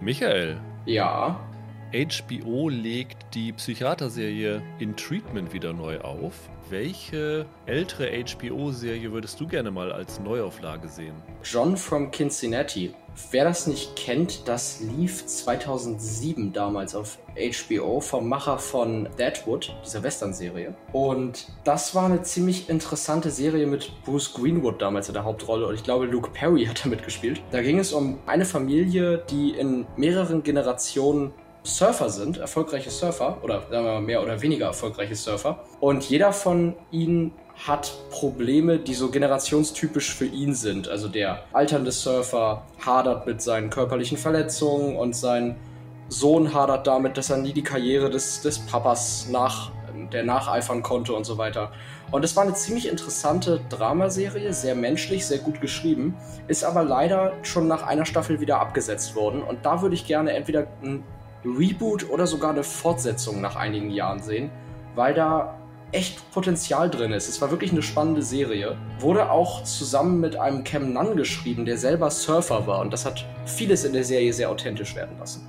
Michael. Ja. HBO legt die Psychiaterserie In Treatment wieder neu auf. Welche ältere HBO-Serie würdest du gerne mal als Neuauflage sehen? John from Cincinnati. Wer das nicht kennt, das lief 2007 damals auf HBO vom Macher von Deadwood, dieser Western-Serie. Und das war eine ziemlich interessante Serie mit Bruce Greenwood damals in der Hauptrolle und ich glaube Luke Perry hat da mitgespielt. Da ging es um eine Familie, die in mehreren Generationen Surfer sind, erfolgreiche Surfer oder sagen wir mal mehr oder weniger erfolgreiche Surfer. Und jeder von ihnen hat Probleme, die so generationstypisch für ihn sind. Also der alternde Surfer hadert mit seinen körperlichen Verletzungen und sein Sohn hadert damit, dass er nie die Karriere des, des Papas nach, der nacheifern konnte und so weiter. Und es war eine ziemlich interessante Dramaserie, sehr menschlich, sehr gut geschrieben, ist aber leider schon nach einer Staffel wieder abgesetzt worden. Und da würde ich gerne entweder ein Reboot oder sogar eine Fortsetzung nach einigen Jahren sehen, weil da echt Potenzial drin ist. Es war wirklich eine spannende Serie. Wurde auch zusammen mit einem Cam Nunn geschrieben, der selber Surfer war und das hat vieles in der Serie sehr authentisch werden lassen.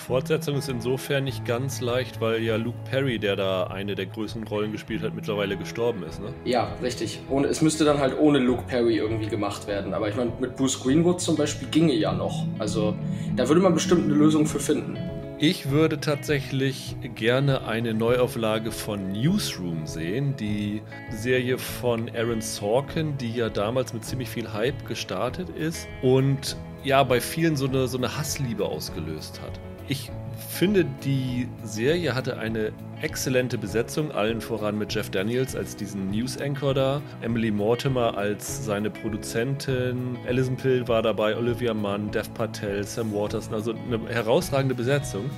Fortsetzung ist insofern nicht ganz leicht, weil ja Luke Perry, der da eine der größten Rollen gespielt hat, mittlerweile gestorben ist, ne? Ja, richtig. Und es müsste dann halt ohne Luke Perry irgendwie gemacht werden. Aber ich meine, mit Bruce Greenwood zum Beispiel ginge ja noch. Also da würde man bestimmt eine Lösung für finden. Ich würde tatsächlich gerne eine Neuauflage von Newsroom sehen, die Serie von Aaron Sorkin, die ja damals mit ziemlich viel Hype gestartet ist und ja bei vielen so eine, so eine Hassliebe ausgelöst hat. Ich finde, die Serie hatte eine exzellente Besetzung, allen voran mit Jeff Daniels als diesen News Anchor da, Emily Mortimer als seine Produzentin, Alison Pill war dabei, Olivia Munn, Dev Patel, Sam Waters, also eine herausragende Besetzung.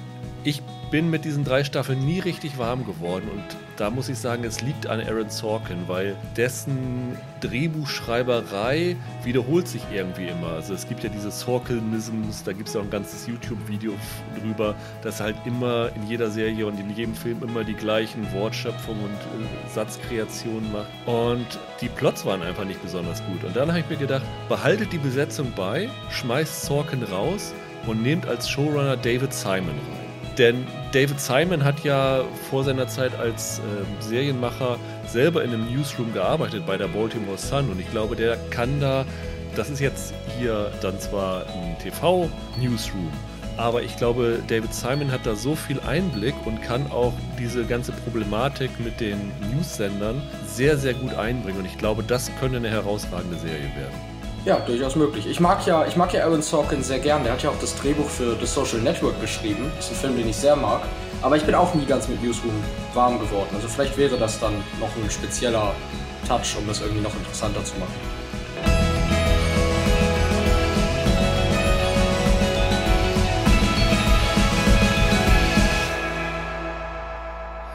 Ich bin mit diesen drei Staffeln nie richtig warm geworden und da muss ich sagen, es liegt an Aaron Sorkin, weil dessen Drehbuchschreiberei wiederholt sich irgendwie immer. Also es gibt ja diese Sorkinisms, da gibt es ja auch ein ganzes YouTube-Video drüber, dass halt immer in jeder Serie und in jedem Film immer die gleichen Wortschöpfungen und äh, Satzkreationen macht. Und die Plots waren einfach nicht besonders gut. Und dann habe ich mir gedacht, behaltet die Besetzung bei, schmeißt Sorkin raus und nehmt als Showrunner David Simon rein. Denn David Simon hat ja vor seiner Zeit als äh, Serienmacher selber in einem Newsroom gearbeitet bei der Baltimore Sun und ich glaube, der kann da, das ist jetzt hier dann zwar ein TV-Newsroom, aber ich glaube, David Simon hat da so viel Einblick und kann auch diese ganze Problematik mit den News-Sendern sehr, sehr gut einbringen und ich glaube, das könnte eine herausragende Serie werden. Ja, durchaus möglich. Ich mag ja, ich mag ja Aaron Sorkin sehr gern. Der hat ja auch das Drehbuch für The Social Network geschrieben. Das ist ein Film, den ich sehr mag. Aber ich bin auch nie ganz mit Newsroom warm geworden. Also vielleicht wäre das dann noch ein spezieller Touch, um das irgendwie noch interessanter zu machen.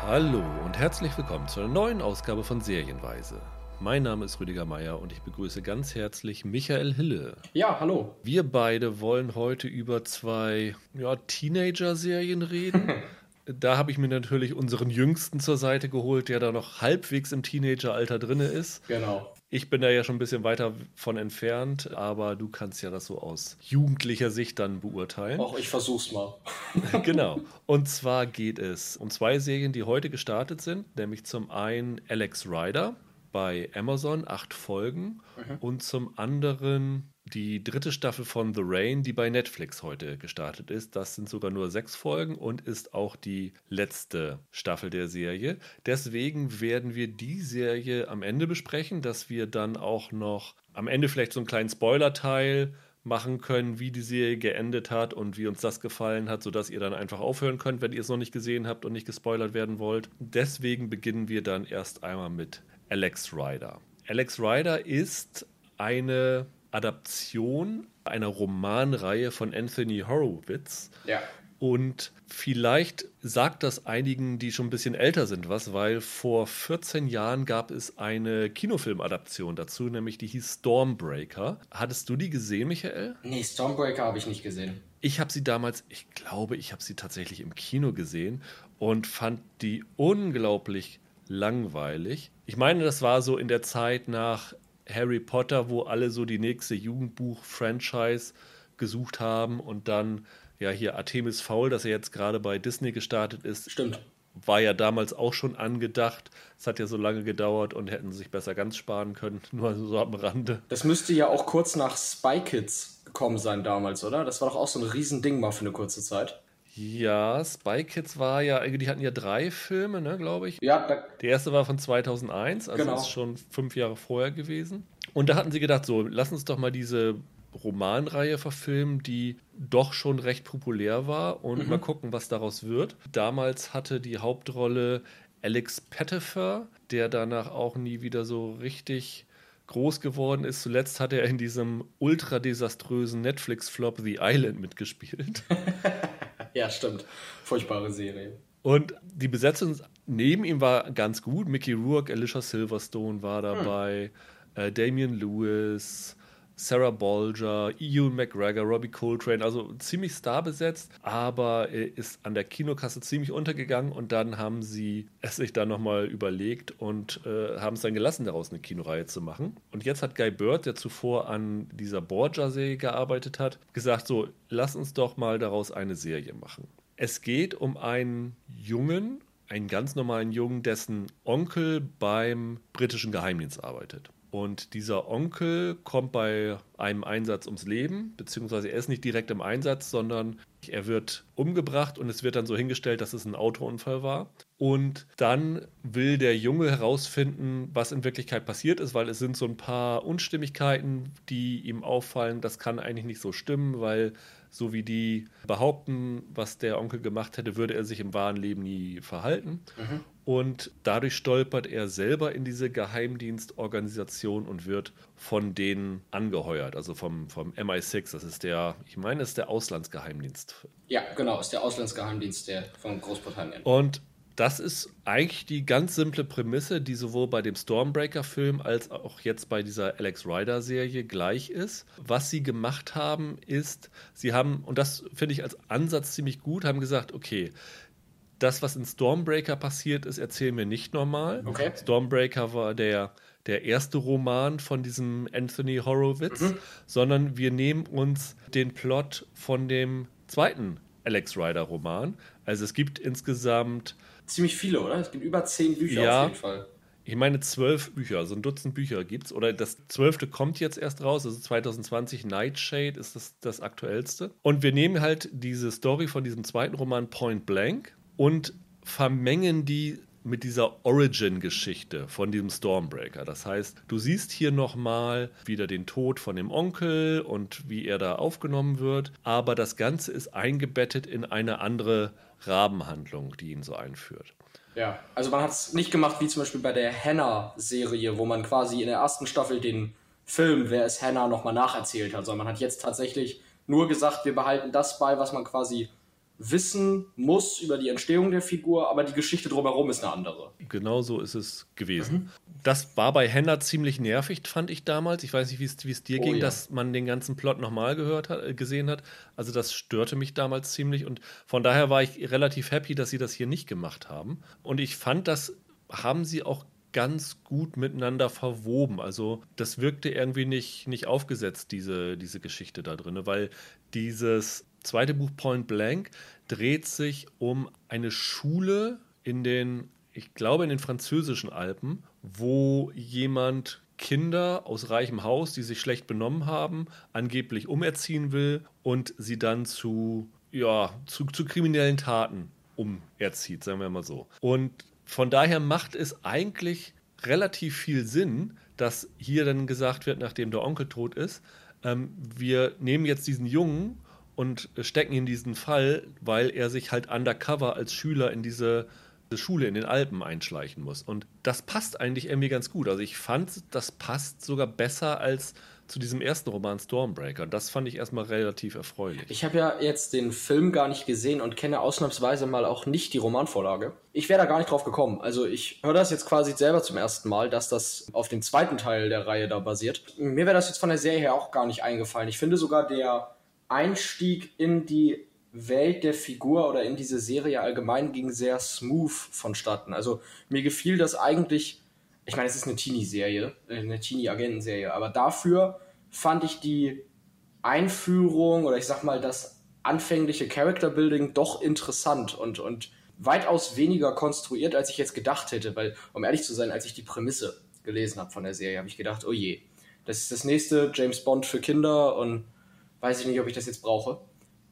Hallo und herzlich willkommen zu einer neuen Ausgabe von Serienweise. Mein Name ist Rüdiger Meier und ich begrüße ganz herzlich Michael Hille. Ja, hallo. Wir beide wollen heute über zwei ja, Teenager-Serien reden. da habe ich mir natürlich unseren Jüngsten zur Seite geholt, der da noch halbwegs im Teenager-Alter drin ist. Genau. Ich bin da ja schon ein bisschen weiter von entfernt, aber du kannst ja das so aus jugendlicher Sicht dann beurteilen. Auch ich versuch's mal. genau. Und zwar geht es um zwei Serien, die heute gestartet sind, nämlich zum einen Alex Rider bei Amazon, acht Folgen. Mhm. Und zum anderen die dritte Staffel von The Rain, die bei Netflix heute gestartet ist. Das sind sogar nur sechs Folgen und ist auch die letzte Staffel der Serie. Deswegen werden wir die Serie am Ende besprechen, dass wir dann auch noch am Ende vielleicht so einen kleinen Spoiler-Teil machen können, wie die Serie geendet hat und wie uns das gefallen hat, sodass ihr dann einfach aufhören könnt, wenn ihr es noch nicht gesehen habt und nicht gespoilert werden wollt. Deswegen beginnen wir dann erst einmal mit Alex Rider. Alex Rider ist eine Adaption einer Romanreihe von Anthony Horowitz. Ja. Und vielleicht sagt das einigen, die schon ein bisschen älter sind, was, weil vor 14 Jahren gab es eine Kinofilmadaption dazu, nämlich die hieß Stormbreaker. Hattest du die gesehen, Michael? Nee, Stormbreaker habe ich nicht gesehen. Ich habe sie damals, ich glaube, ich habe sie tatsächlich im Kino gesehen und fand die unglaublich langweilig. Ich meine, das war so in der Zeit nach Harry Potter, wo alle so die nächste Jugendbuch-Franchise gesucht haben und dann ja hier Artemis Fowl, das ja jetzt gerade bei Disney gestartet ist. Stimmt. War ja damals auch schon angedacht. Es hat ja so lange gedauert und hätten sich besser ganz sparen können. Nur so am Rande. Das müsste ja auch kurz nach Spy Kids gekommen sein damals, oder? Das war doch auch so ein Riesending mal für eine kurze Zeit. Ja, Spy Kids war ja, die hatten ja drei Filme, ne, glaube ich. Ja, der erste war von 2001, also genau. ist schon fünf Jahre vorher gewesen. Und da hatten sie gedacht, so, lass uns doch mal diese Romanreihe verfilmen, die doch schon recht populär war und mhm. mal gucken, was daraus wird. Damals hatte die Hauptrolle Alex Pettifer, der danach auch nie wieder so richtig groß geworden ist. Zuletzt hat er in diesem ultra desaströsen Netflix-Flop The Island mitgespielt. ja, stimmt. Furchtbare Serie. Und die Besetzung neben ihm war ganz gut. Mickey Rourke, Alicia Silverstone war dabei, hm. äh, Damian Lewis, Sarah Bolger, Ewan McGregor, Robbie Coltrane, also ziemlich starbesetzt, aber ist an der Kinokasse ziemlich untergegangen und dann haben sie es sich dann nochmal überlegt und äh, haben es dann gelassen, daraus eine Kinoreihe zu machen. Und jetzt hat Guy Bird, der zuvor an dieser Borgia-Serie gearbeitet hat, gesagt, so, lass uns doch mal daraus eine Serie machen. Es geht um einen Jungen, einen ganz normalen Jungen, dessen Onkel beim britischen Geheimdienst arbeitet. Und dieser Onkel kommt bei einem Einsatz ums Leben, beziehungsweise er ist nicht direkt im Einsatz, sondern er wird umgebracht und es wird dann so hingestellt, dass es ein Autounfall war. Und dann will der Junge herausfinden, was in Wirklichkeit passiert ist, weil es sind so ein paar Unstimmigkeiten, die ihm auffallen. Das kann eigentlich nicht so stimmen, weil so wie die behaupten, was der Onkel gemacht hätte, würde er sich im wahren Leben nie verhalten. Mhm. Und dadurch stolpert er selber in diese Geheimdienstorganisation und wird von denen angeheuert, also vom, vom MI6. Das ist der, ich meine, es ist der Auslandsgeheimdienst. Ja, genau, ist der Auslandsgeheimdienst der von Großbritannien. Und das ist eigentlich die ganz simple Prämisse, die sowohl bei dem Stormbreaker-Film als auch jetzt bei dieser Alex Rider-Serie gleich ist. Was sie gemacht haben, ist, sie haben, und das finde ich als Ansatz ziemlich gut, haben gesagt, okay, das, was in Stormbreaker passiert ist, erzählen wir nicht normal. Okay. Stormbreaker war der, der erste Roman von diesem Anthony Horowitz, mhm. sondern wir nehmen uns den Plot von dem zweiten Alex Rider Roman. Also es gibt insgesamt ziemlich viele, oder? Es gibt über zehn Bücher ja, auf jeden Fall. Ich meine, zwölf Bücher, so ein Dutzend Bücher gibt es. Oder das zwölfte kommt jetzt erst raus, also 2020 Nightshade ist das, das aktuellste. Und wir nehmen halt diese Story von diesem zweiten Roman Point Blank und vermengen die mit dieser Origin-Geschichte von diesem Stormbreaker. Das heißt, du siehst hier nochmal wieder den Tod von dem Onkel und wie er da aufgenommen wird, aber das Ganze ist eingebettet in eine andere Rabenhandlung, die ihn so einführt. Ja, also man hat es nicht gemacht wie zum Beispiel bei der Hannah-Serie, wo man quasi in der ersten Staffel den Film, wer ist Hannah, nochmal nacherzählt hat, sondern man hat jetzt tatsächlich nur gesagt, wir behalten das bei, was man quasi wissen muss über die Entstehung der Figur, aber die Geschichte drumherum ist eine andere. Genau so ist es gewesen. Mhm. Das war bei Henna ziemlich nervig, fand ich damals. Ich weiß nicht, wie es dir oh, ging, ja. dass man den ganzen Plot nochmal gehört hat, äh, gesehen hat. Also das störte mich damals ziemlich und von daher war ich relativ happy, dass sie das hier nicht gemacht haben. Und ich fand, das haben sie auch ganz gut miteinander verwoben. Also das wirkte irgendwie nicht, nicht aufgesetzt, diese, diese Geschichte da drin, weil dieses zweite Buch Point Blank dreht sich um eine Schule in den, ich glaube, in den französischen Alpen, wo jemand Kinder aus reichem Haus, die sich schlecht benommen haben, angeblich umerziehen will und sie dann zu, ja, zu, zu kriminellen Taten umerzieht, sagen wir mal so. Und von daher macht es eigentlich relativ viel Sinn, dass hier dann gesagt wird, nachdem der Onkel tot ist, ähm, wir nehmen jetzt diesen Jungen und stecken in diesen Fall, weil er sich halt undercover als Schüler in diese Schule in den Alpen einschleichen muss. Und das passt eigentlich irgendwie ganz gut. Also ich fand, das passt sogar besser als zu diesem ersten Roman Stormbreaker. Das fand ich erstmal relativ erfreulich. Ich habe ja jetzt den Film gar nicht gesehen und kenne ausnahmsweise mal auch nicht die Romanvorlage. Ich wäre da gar nicht drauf gekommen. Also ich höre das jetzt quasi selber zum ersten Mal, dass das auf dem zweiten Teil der Reihe da basiert. Mir wäre das jetzt von der Serie her auch gar nicht eingefallen. Ich finde sogar der Einstieg in die Welt der Figur oder in diese Serie allgemein ging sehr smooth vonstatten. Also mir gefiel das eigentlich, ich meine, es ist eine Teenie-Serie, äh, eine Teenie-Agentenserie, aber dafür fand ich die Einführung oder ich sag mal das anfängliche Character Building doch interessant und, und weitaus weniger konstruiert, als ich jetzt gedacht hätte, weil, um ehrlich zu sein, als ich die Prämisse gelesen habe von der Serie, habe ich gedacht, oh je, das ist das nächste James Bond für Kinder und weiß ich nicht, ob ich das jetzt brauche.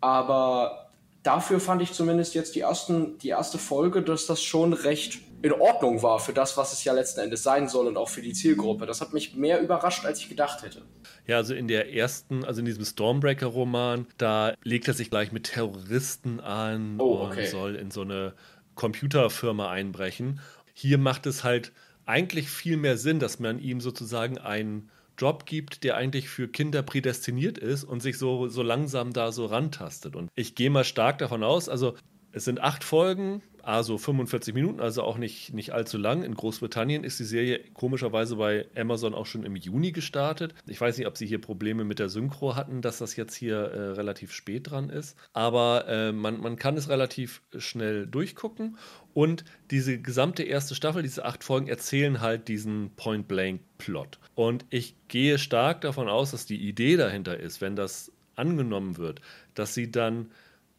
Aber dafür fand ich zumindest jetzt die, ersten, die erste Folge, dass das schon recht in Ordnung war für das, was es ja letzten Endes sein soll und auch für die Zielgruppe. Das hat mich mehr überrascht, als ich gedacht hätte. Ja, also in der ersten, also in diesem Stormbreaker-Roman, da legt er sich gleich mit Terroristen an oh, okay. und soll in so eine Computerfirma einbrechen. Hier macht es halt eigentlich viel mehr Sinn, dass man ihm sozusagen einen Job gibt, der eigentlich für Kinder prädestiniert ist und sich so, so langsam da so rantastet. Und ich gehe mal stark davon aus, also es sind acht Folgen, also 45 Minuten, also auch nicht, nicht allzu lang. In Großbritannien ist die Serie komischerweise bei Amazon auch schon im Juni gestartet. Ich weiß nicht, ob sie hier Probleme mit der Synchro hatten, dass das jetzt hier äh, relativ spät dran ist. Aber äh, man, man kann es relativ schnell durchgucken. Und diese gesamte erste Staffel, diese acht Folgen, erzählen halt diesen Point-Blank-Plot. Und ich gehe stark davon aus, dass die Idee dahinter ist, wenn das angenommen wird, dass sie dann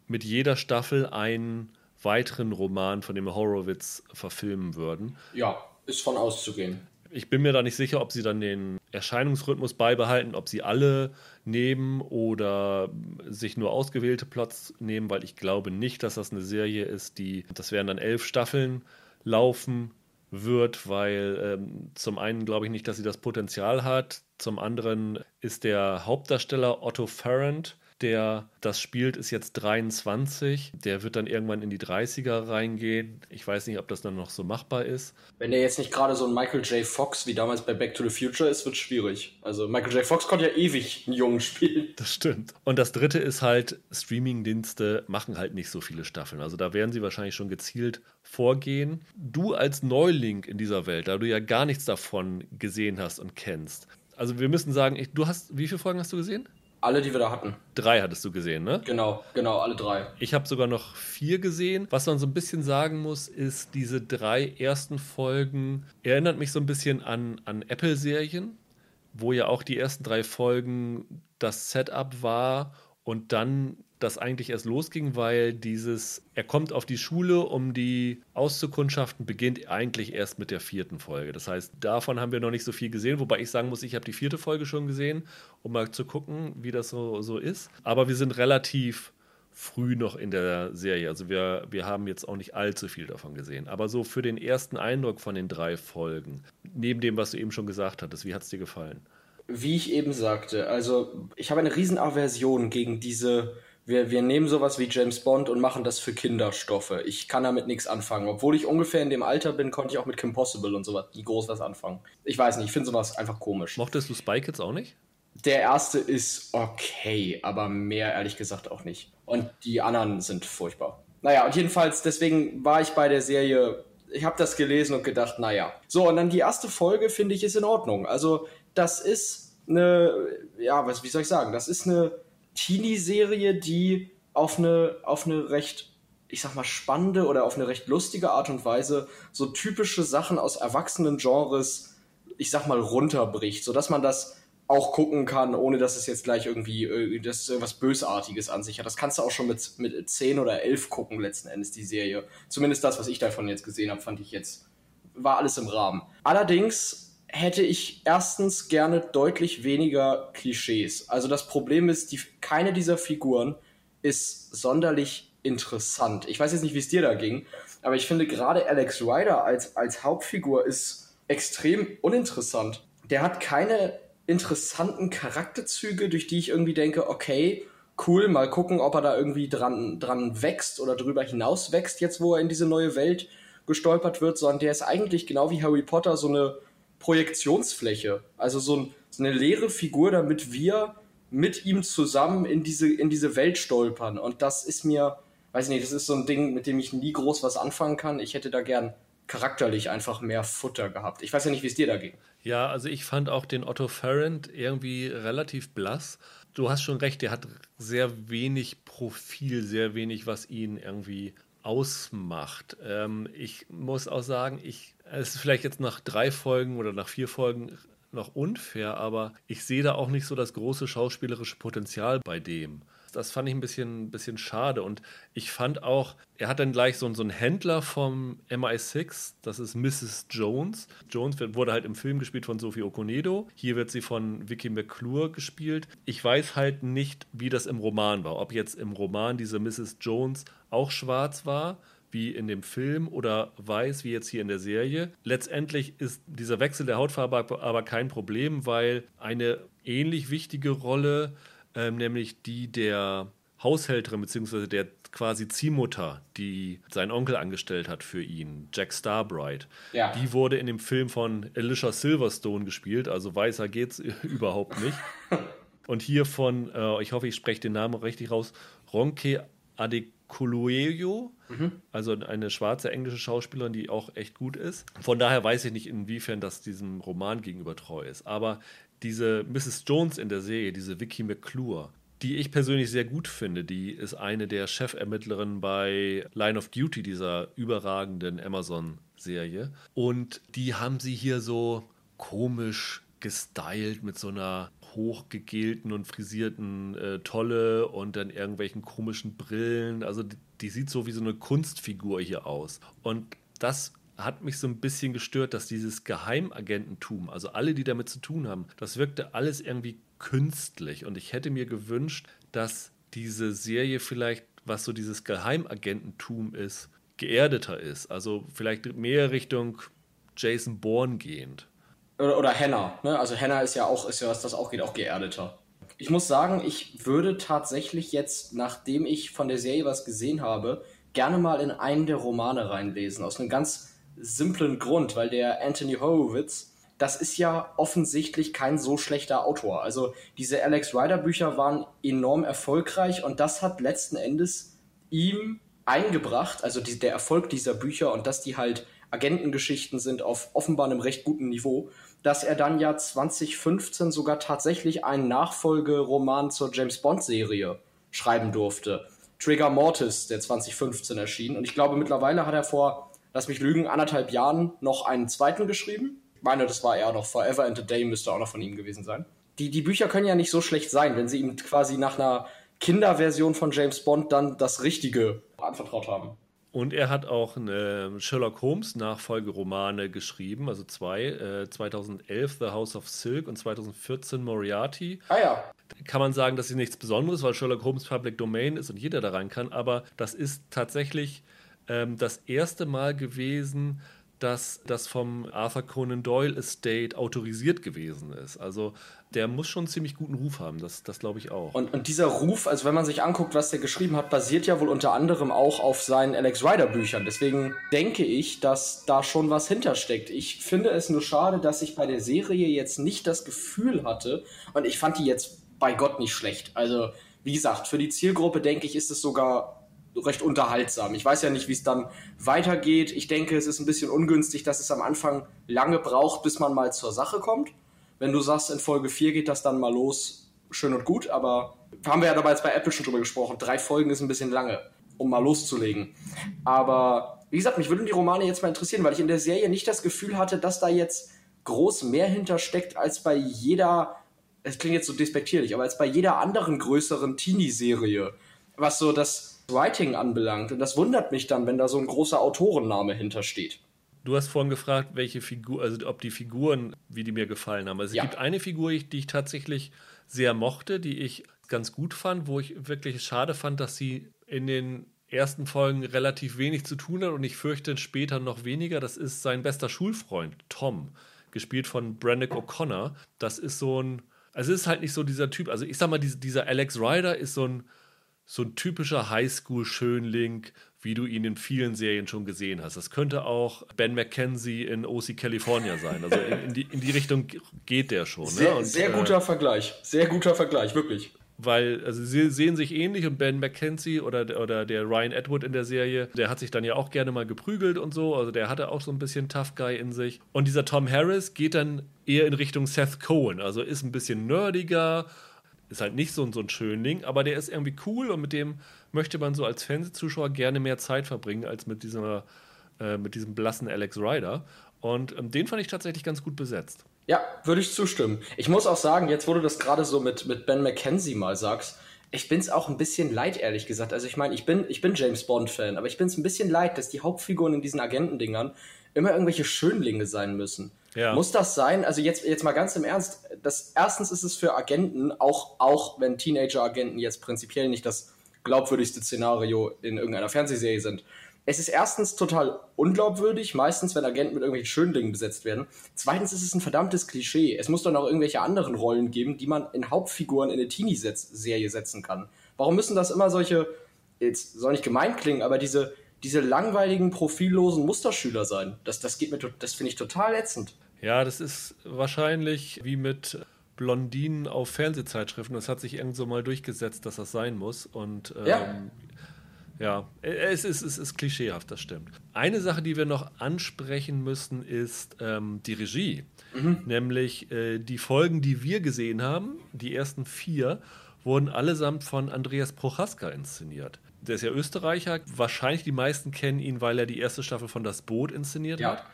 mit jeder Staffel einen weiteren Roman von dem Horowitz verfilmen würden. Ja, ist von auszugehen. Ich bin mir da nicht sicher, ob sie dann den Erscheinungsrhythmus beibehalten, ob sie alle nehmen oder sich nur ausgewählte Plots nehmen, weil ich glaube nicht, dass das eine Serie ist, die, das wären dann elf Staffeln laufen wird, weil ähm, zum einen glaube ich nicht, dass sie das Potenzial hat, zum anderen ist der Hauptdarsteller Otto Farrant, der das spielt, ist jetzt 23. Der wird dann irgendwann in die 30er reingehen. Ich weiß nicht, ob das dann noch so machbar ist. Wenn der jetzt nicht gerade so ein Michael J. Fox wie damals bei Back to the Future ist, wird schwierig. Also Michael J. Fox konnte ja ewig einen Jungen spielen. Das stimmt. Und das dritte ist halt, Streamingdienste machen halt nicht so viele Staffeln. Also da werden sie wahrscheinlich schon gezielt vorgehen. Du als Neuling in dieser Welt, da du ja gar nichts davon gesehen hast und kennst. Also wir müssen sagen, ich, du hast, wie viele Folgen hast du gesehen? Alle, die wir da hatten. Drei hattest du gesehen, ne? Genau, genau, alle drei. Ich habe sogar noch vier gesehen. Was man so ein bisschen sagen muss, ist, diese drei ersten Folgen erinnert mich so ein bisschen an, an Apple-Serien, wo ja auch die ersten drei Folgen das Setup war und dann das eigentlich erst losging, weil dieses, er kommt auf die Schule, um die auszukundschaften, beginnt eigentlich erst mit der vierten Folge. Das heißt, davon haben wir noch nicht so viel gesehen, wobei ich sagen muss, ich habe die vierte Folge schon gesehen, um mal zu gucken, wie das so, so ist. Aber wir sind relativ früh noch in der Serie. Also wir, wir haben jetzt auch nicht allzu viel davon gesehen. Aber so für den ersten Eindruck von den drei Folgen, neben dem, was du eben schon gesagt hattest, wie hat es dir gefallen? Wie ich eben sagte, also ich habe eine Riesenaversion gegen diese wir, wir nehmen sowas wie James Bond und machen das für Kinderstoffe. Ich kann damit nichts anfangen. Obwohl ich ungefähr in dem Alter bin, konnte ich auch mit Kim Possible und sowas nie groß was anfangen. Ich weiß nicht, ich finde sowas einfach komisch. Mochtest du Spy Kids auch nicht? Der erste ist okay, aber mehr ehrlich gesagt auch nicht. Und die anderen sind furchtbar. Naja, und jedenfalls, deswegen war ich bei der Serie, ich habe das gelesen und gedacht, naja. So, und dann die erste Folge, finde ich, ist in Ordnung. Also, das ist eine, ja, was, wie soll ich sagen, das ist eine Teenie-Serie, die auf eine, auf eine recht, ich sag mal, spannende oder auf eine recht lustige Art und Weise so typische Sachen aus erwachsenen Genres, ich sag mal, runterbricht, sodass man das auch gucken kann, ohne dass es jetzt gleich irgendwie äh, das irgendwas Bösartiges an sich hat. Das kannst du auch schon mit, mit 10 oder 11 gucken, letzten Endes, die Serie. Zumindest das, was ich davon jetzt gesehen habe, fand ich jetzt, war alles im Rahmen. Allerdings hätte ich erstens gerne deutlich weniger Klischees. Also das Problem ist, die, keine dieser Figuren ist sonderlich interessant. Ich weiß jetzt nicht, wie es dir da ging, aber ich finde gerade Alex Ryder als, als Hauptfigur ist extrem uninteressant. Der hat keine interessanten Charakterzüge, durch die ich irgendwie denke, okay, cool, mal gucken, ob er da irgendwie dran, dran wächst oder drüber hinaus wächst, jetzt wo er in diese neue Welt gestolpert wird, sondern der ist eigentlich genau wie Harry Potter so eine Projektionsfläche. Also so, ein, so eine leere Figur, damit wir mit ihm zusammen in diese, in diese Welt stolpern. Und das ist mir, weiß ich nicht, das ist so ein Ding, mit dem ich nie groß was anfangen kann. Ich hätte da gern charakterlich einfach mehr Futter gehabt. Ich weiß ja nicht, wie es dir da ging. Ja, also ich fand auch den Otto Ferrand irgendwie relativ blass. Du hast schon recht, der hat sehr wenig Profil, sehr wenig, was ihn irgendwie ausmacht. Ähm, ich muss auch sagen, ich, es ist vielleicht jetzt nach drei Folgen oder nach vier Folgen noch unfair, aber ich sehe da auch nicht so das große schauspielerische Potenzial bei dem. das fand ich ein bisschen, bisschen schade. Und ich fand auch, er hat dann gleich so, so einen Händler vom MI6, das ist Mrs. Jones. Jones wurde halt im Film gespielt von Sophie Okonedo. Hier wird sie von Vicky McClure gespielt. Ich weiß halt nicht, wie das im Roman war. Ob jetzt im Roman diese Mrs. Jones auch schwarz war wie in dem Film oder weiß wie jetzt hier in der Serie. Letztendlich ist dieser Wechsel der Hautfarbe aber kein Problem, weil eine ähnlich wichtige Rolle, ähm, nämlich die der Haushälterin bzw. der quasi Ziehmutter, die sein Onkel angestellt hat für ihn, Jack Starbright. Ja. Die wurde in dem Film von Alicia Silverstone gespielt, also weißer geht's überhaupt nicht. Und hier von, äh, ich hoffe, ich spreche den Namen richtig raus, Ronke Adekolueyo, mhm. also eine schwarze englische Schauspielerin, die auch echt gut ist. Von daher weiß ich nicht, inwiefern das diesem Roman gegenüber treu ist. Aber diese Mrs. Jones in der Serie, diese Vicky McClure, die ich persönlich sehr gut finde, die ist eine der Chefermittlerinnen bei Line of Duty, dieser überragenden Amazon-Serie. Und die haben sie hier so komisch gestylt mit so einer hochgegelten und frisierten äh, Tolle und dann irgendwelchen komischen Brillen. Also die, die sieht so wie so eine Kunstfigur hier aus. Und das hat mich so ein bisschen gestört, dass dieses Geheimagententum, also alle, die damit zu tun haben, das wirkte alles irgendwie künstlich. Und ich hätte mir gewünscht, dass diese Serie vielleicht, was so dieses Geheimagententum ist, geerdeter ist. Also vielleicht mehr Richtung Jason Bourne gehend. Oder, oder Hannah, ne? Also Hannah ist ja auch, ist ja, was das auch geht, auch geerdeter. Ich muss sagen, ich würde tatsächlich jetzt, nachdem ich von der Serie was gesehen habe, gerne mal in einen der Romane reinlesen. Aus einem ganz simplen Grund, weil der Anthony Horowitz, das ist ja offensichtlich kein so schlechter Autor. Also diese Alex Rider Bücher waren enorm erfolgreich und das hat letzten Endes ihm eingebracht, also die, der Erfolg dieser Bücher und dass die halt Agentengeschichten sind auf offenbar einem recht guten Niveau, dass er dann ja 2015 sogar tatsächlich einen Nachfolgeroman zur James Bond Serie schreiben durfte. Trigger Mortis, der 2015 erschien. Und ich glaube, mittlerweile hat er vor lass mich lügen, anderthalb Jahren noch einen zweiten geschrieben. Ich meine, das war eher noch Forever and a Day, müsste auch noch von ihm gewesen sein. Die, die Bücher können ja nicht so schlecht sein, wenn sie ihm quasi nach einer Kinderversion von James Bond dann das Richtige anvertraut haben. Und er hat auch eine Sherlock Holmes Nachfolgeromane geschrieben, also zwei, äh, 2011 The House of Silk und 2014 Moriarty. Ah ja. Kann man sagen, dass sie nichts Besonderes, weil Sherlock Holmes Public Domain ist und jeder da rein kann, aber das ist tatsächlich ähm, das erste Mal gewesen, dass das vom Arthur Conan Doyle Estate autorisiert gewesen ist. Also der muss schon einen ziemlich guten Ruf haben, das, das glaube ich auch. Und, und dieser Ruf, also wenn man sich anguckt, was der geschrieben hat, basiert ja wohl unter anderem auch auf seinen Alex Rider Büchern. Deswegen denke ich, dass da schon was hintersteckt. Ich finde es nur schade, dass ich bei der Serie jetzt nicht das Gefühl hatte, und ich fand die jetzt bei Gott nicht schlecht. Also wie gesagt, für die Zielgruppe denke ich, ist es sogar recht unterhaltsam. Ich weiß ja nicht, wie es dann weitergeht. Ich denke, es ist ein bisschen ungünstig, dass es am Anfang lange braucht, bis man mal zur Sache kommt. Wenn du sagst, in Folge 4 geht das dann mal los, schön und gut, aber haben wir ja dabei jetzt bei Apple schon drüber gesprochen. Drei Folgen ist ein bisschen lange, um mal loszulegen. Aber wie gesagt, mich würden die Romane jetzt mal interessieren, weil ich in der Serie nicht das Gefühl hatte, dass da jetzt groß mehr hintersteckt als bei jeder, es klingt jetzt so despektierlich, aber als bei jeder anderen größeren Teenie-Serie. Was so das, Writing anbelangt. Und das wundert mich dann, wenn da so ein großer Autorenname hintersteht. Du hast vorhin gefragt, welche Figur, also ob die Figuren, wie die mir gefallen haben. Also es ja. gibt eine Figur, die ich tatsächlich sehr mochte, die ich ganz gut fand, wo ich wirklich schade fand, dass sie in den ersten Folgen relativ wenig zu tun hat und ich fürchte später noch weniger. Das ist sein bester Schulfreund, Tom, gespielt von Brannick O'Connor. Das ist so ein, also es ist halt nicht so dieser Typ, also ich sag mal, dieser Alex Ryder ist so ein so ein typischer Highschool-Schönling, wie du ihn in vielen Serien schon gesehen hast. Das könnte auch Ben McKenzie in OC California sein. Also in, in, die, in die Richtung geht der schon. Ne? Sehr, ne? und, sehr guter äh, Vergleich. Sehr guter Vergleich, wirklich. Weil, also sie sehen sich ähnlich und Ben McKenzie oder, oder der Ryan Edward in der Serie, der hat sich dann ja auch gerne mal geprügelt und so. Also der hatte auch so ein bisschen Tough Guy in sich. Und dieser Tom Harris geht dann eher in Richtung Seth Cohen. Also ist ein bisschen nerdiger ist halt nicht so, so ein Schönling, aber der ist irgendwie cool und mit dem möchte man so als Fernsehzuschauer gerne mehr Zeit verbringen als mit, dieser, äh, mit diesem blassen Alex Ryder. Und ähm, den fand ich tatsächlich ganz gut besetzt. Ja, würde ich zustimmen. Ich muss auch sagen, jetzt wo du das gerade so mit, mit Ben McKenzie mal sagst, Ich bin es auch ein bisschen leid, ehrlich gesagt. Also ich meine, ich bin, ich bin James Bond-Fan, aber ich bin es ein bisschen leid, dass die Hauptfiguren in diesen Agentendingern immer irgendwelche Schönlinge sein müssen. Ja. Muss das sein? Also jetzt, jetzt mal ganz im Ernst, das, erstens ist es für Agenten, auch, auch wenn Teenager-Agenten jetzt prinzipiell nicht das glaubwürdigste Szenario in irgendeiner Fernsehserie sind. Es ist erstens total unglaubwürdig, meistens wenn Agenten mit irgendwelchen Schönlingen besetzt werden. Zweitens ist es ein verdammtes Klischee. Es muss doch noch irgendwelche anderen Rollen geben, die man in Hauptfiguren in eine Teenie-Serie setzen kann. Warum müssen das immer solche, jetzt soll nicht gemein klingen, aber diese, diese langweiligen, profillosen Musterschüler sein? Das, das geht mir, das finde ich total ätzend. Ja, das ist wahrscheinlich wie mit Blondinen auf Fernsehzeitschriften. Das hat sich irgendwo mal durchgesetzt, dass das sein muss. Und ähm, ja. ja, es ist, es ist klischeehaft, das stimmt. Eine Sache, die wir noch ansprechen müssen, ist ähm, die Regie. Mhm. Nämlich äh, die Folgen, die wir gesehen haben, die ersten vier, wurden allesamt von Andreas Prochaska inszeniert. Der ist ja Österreicher. Wahrscheinlich die meisten kennen ihn, weil er die erste Staffel von Das Boot inszeniert ja. hat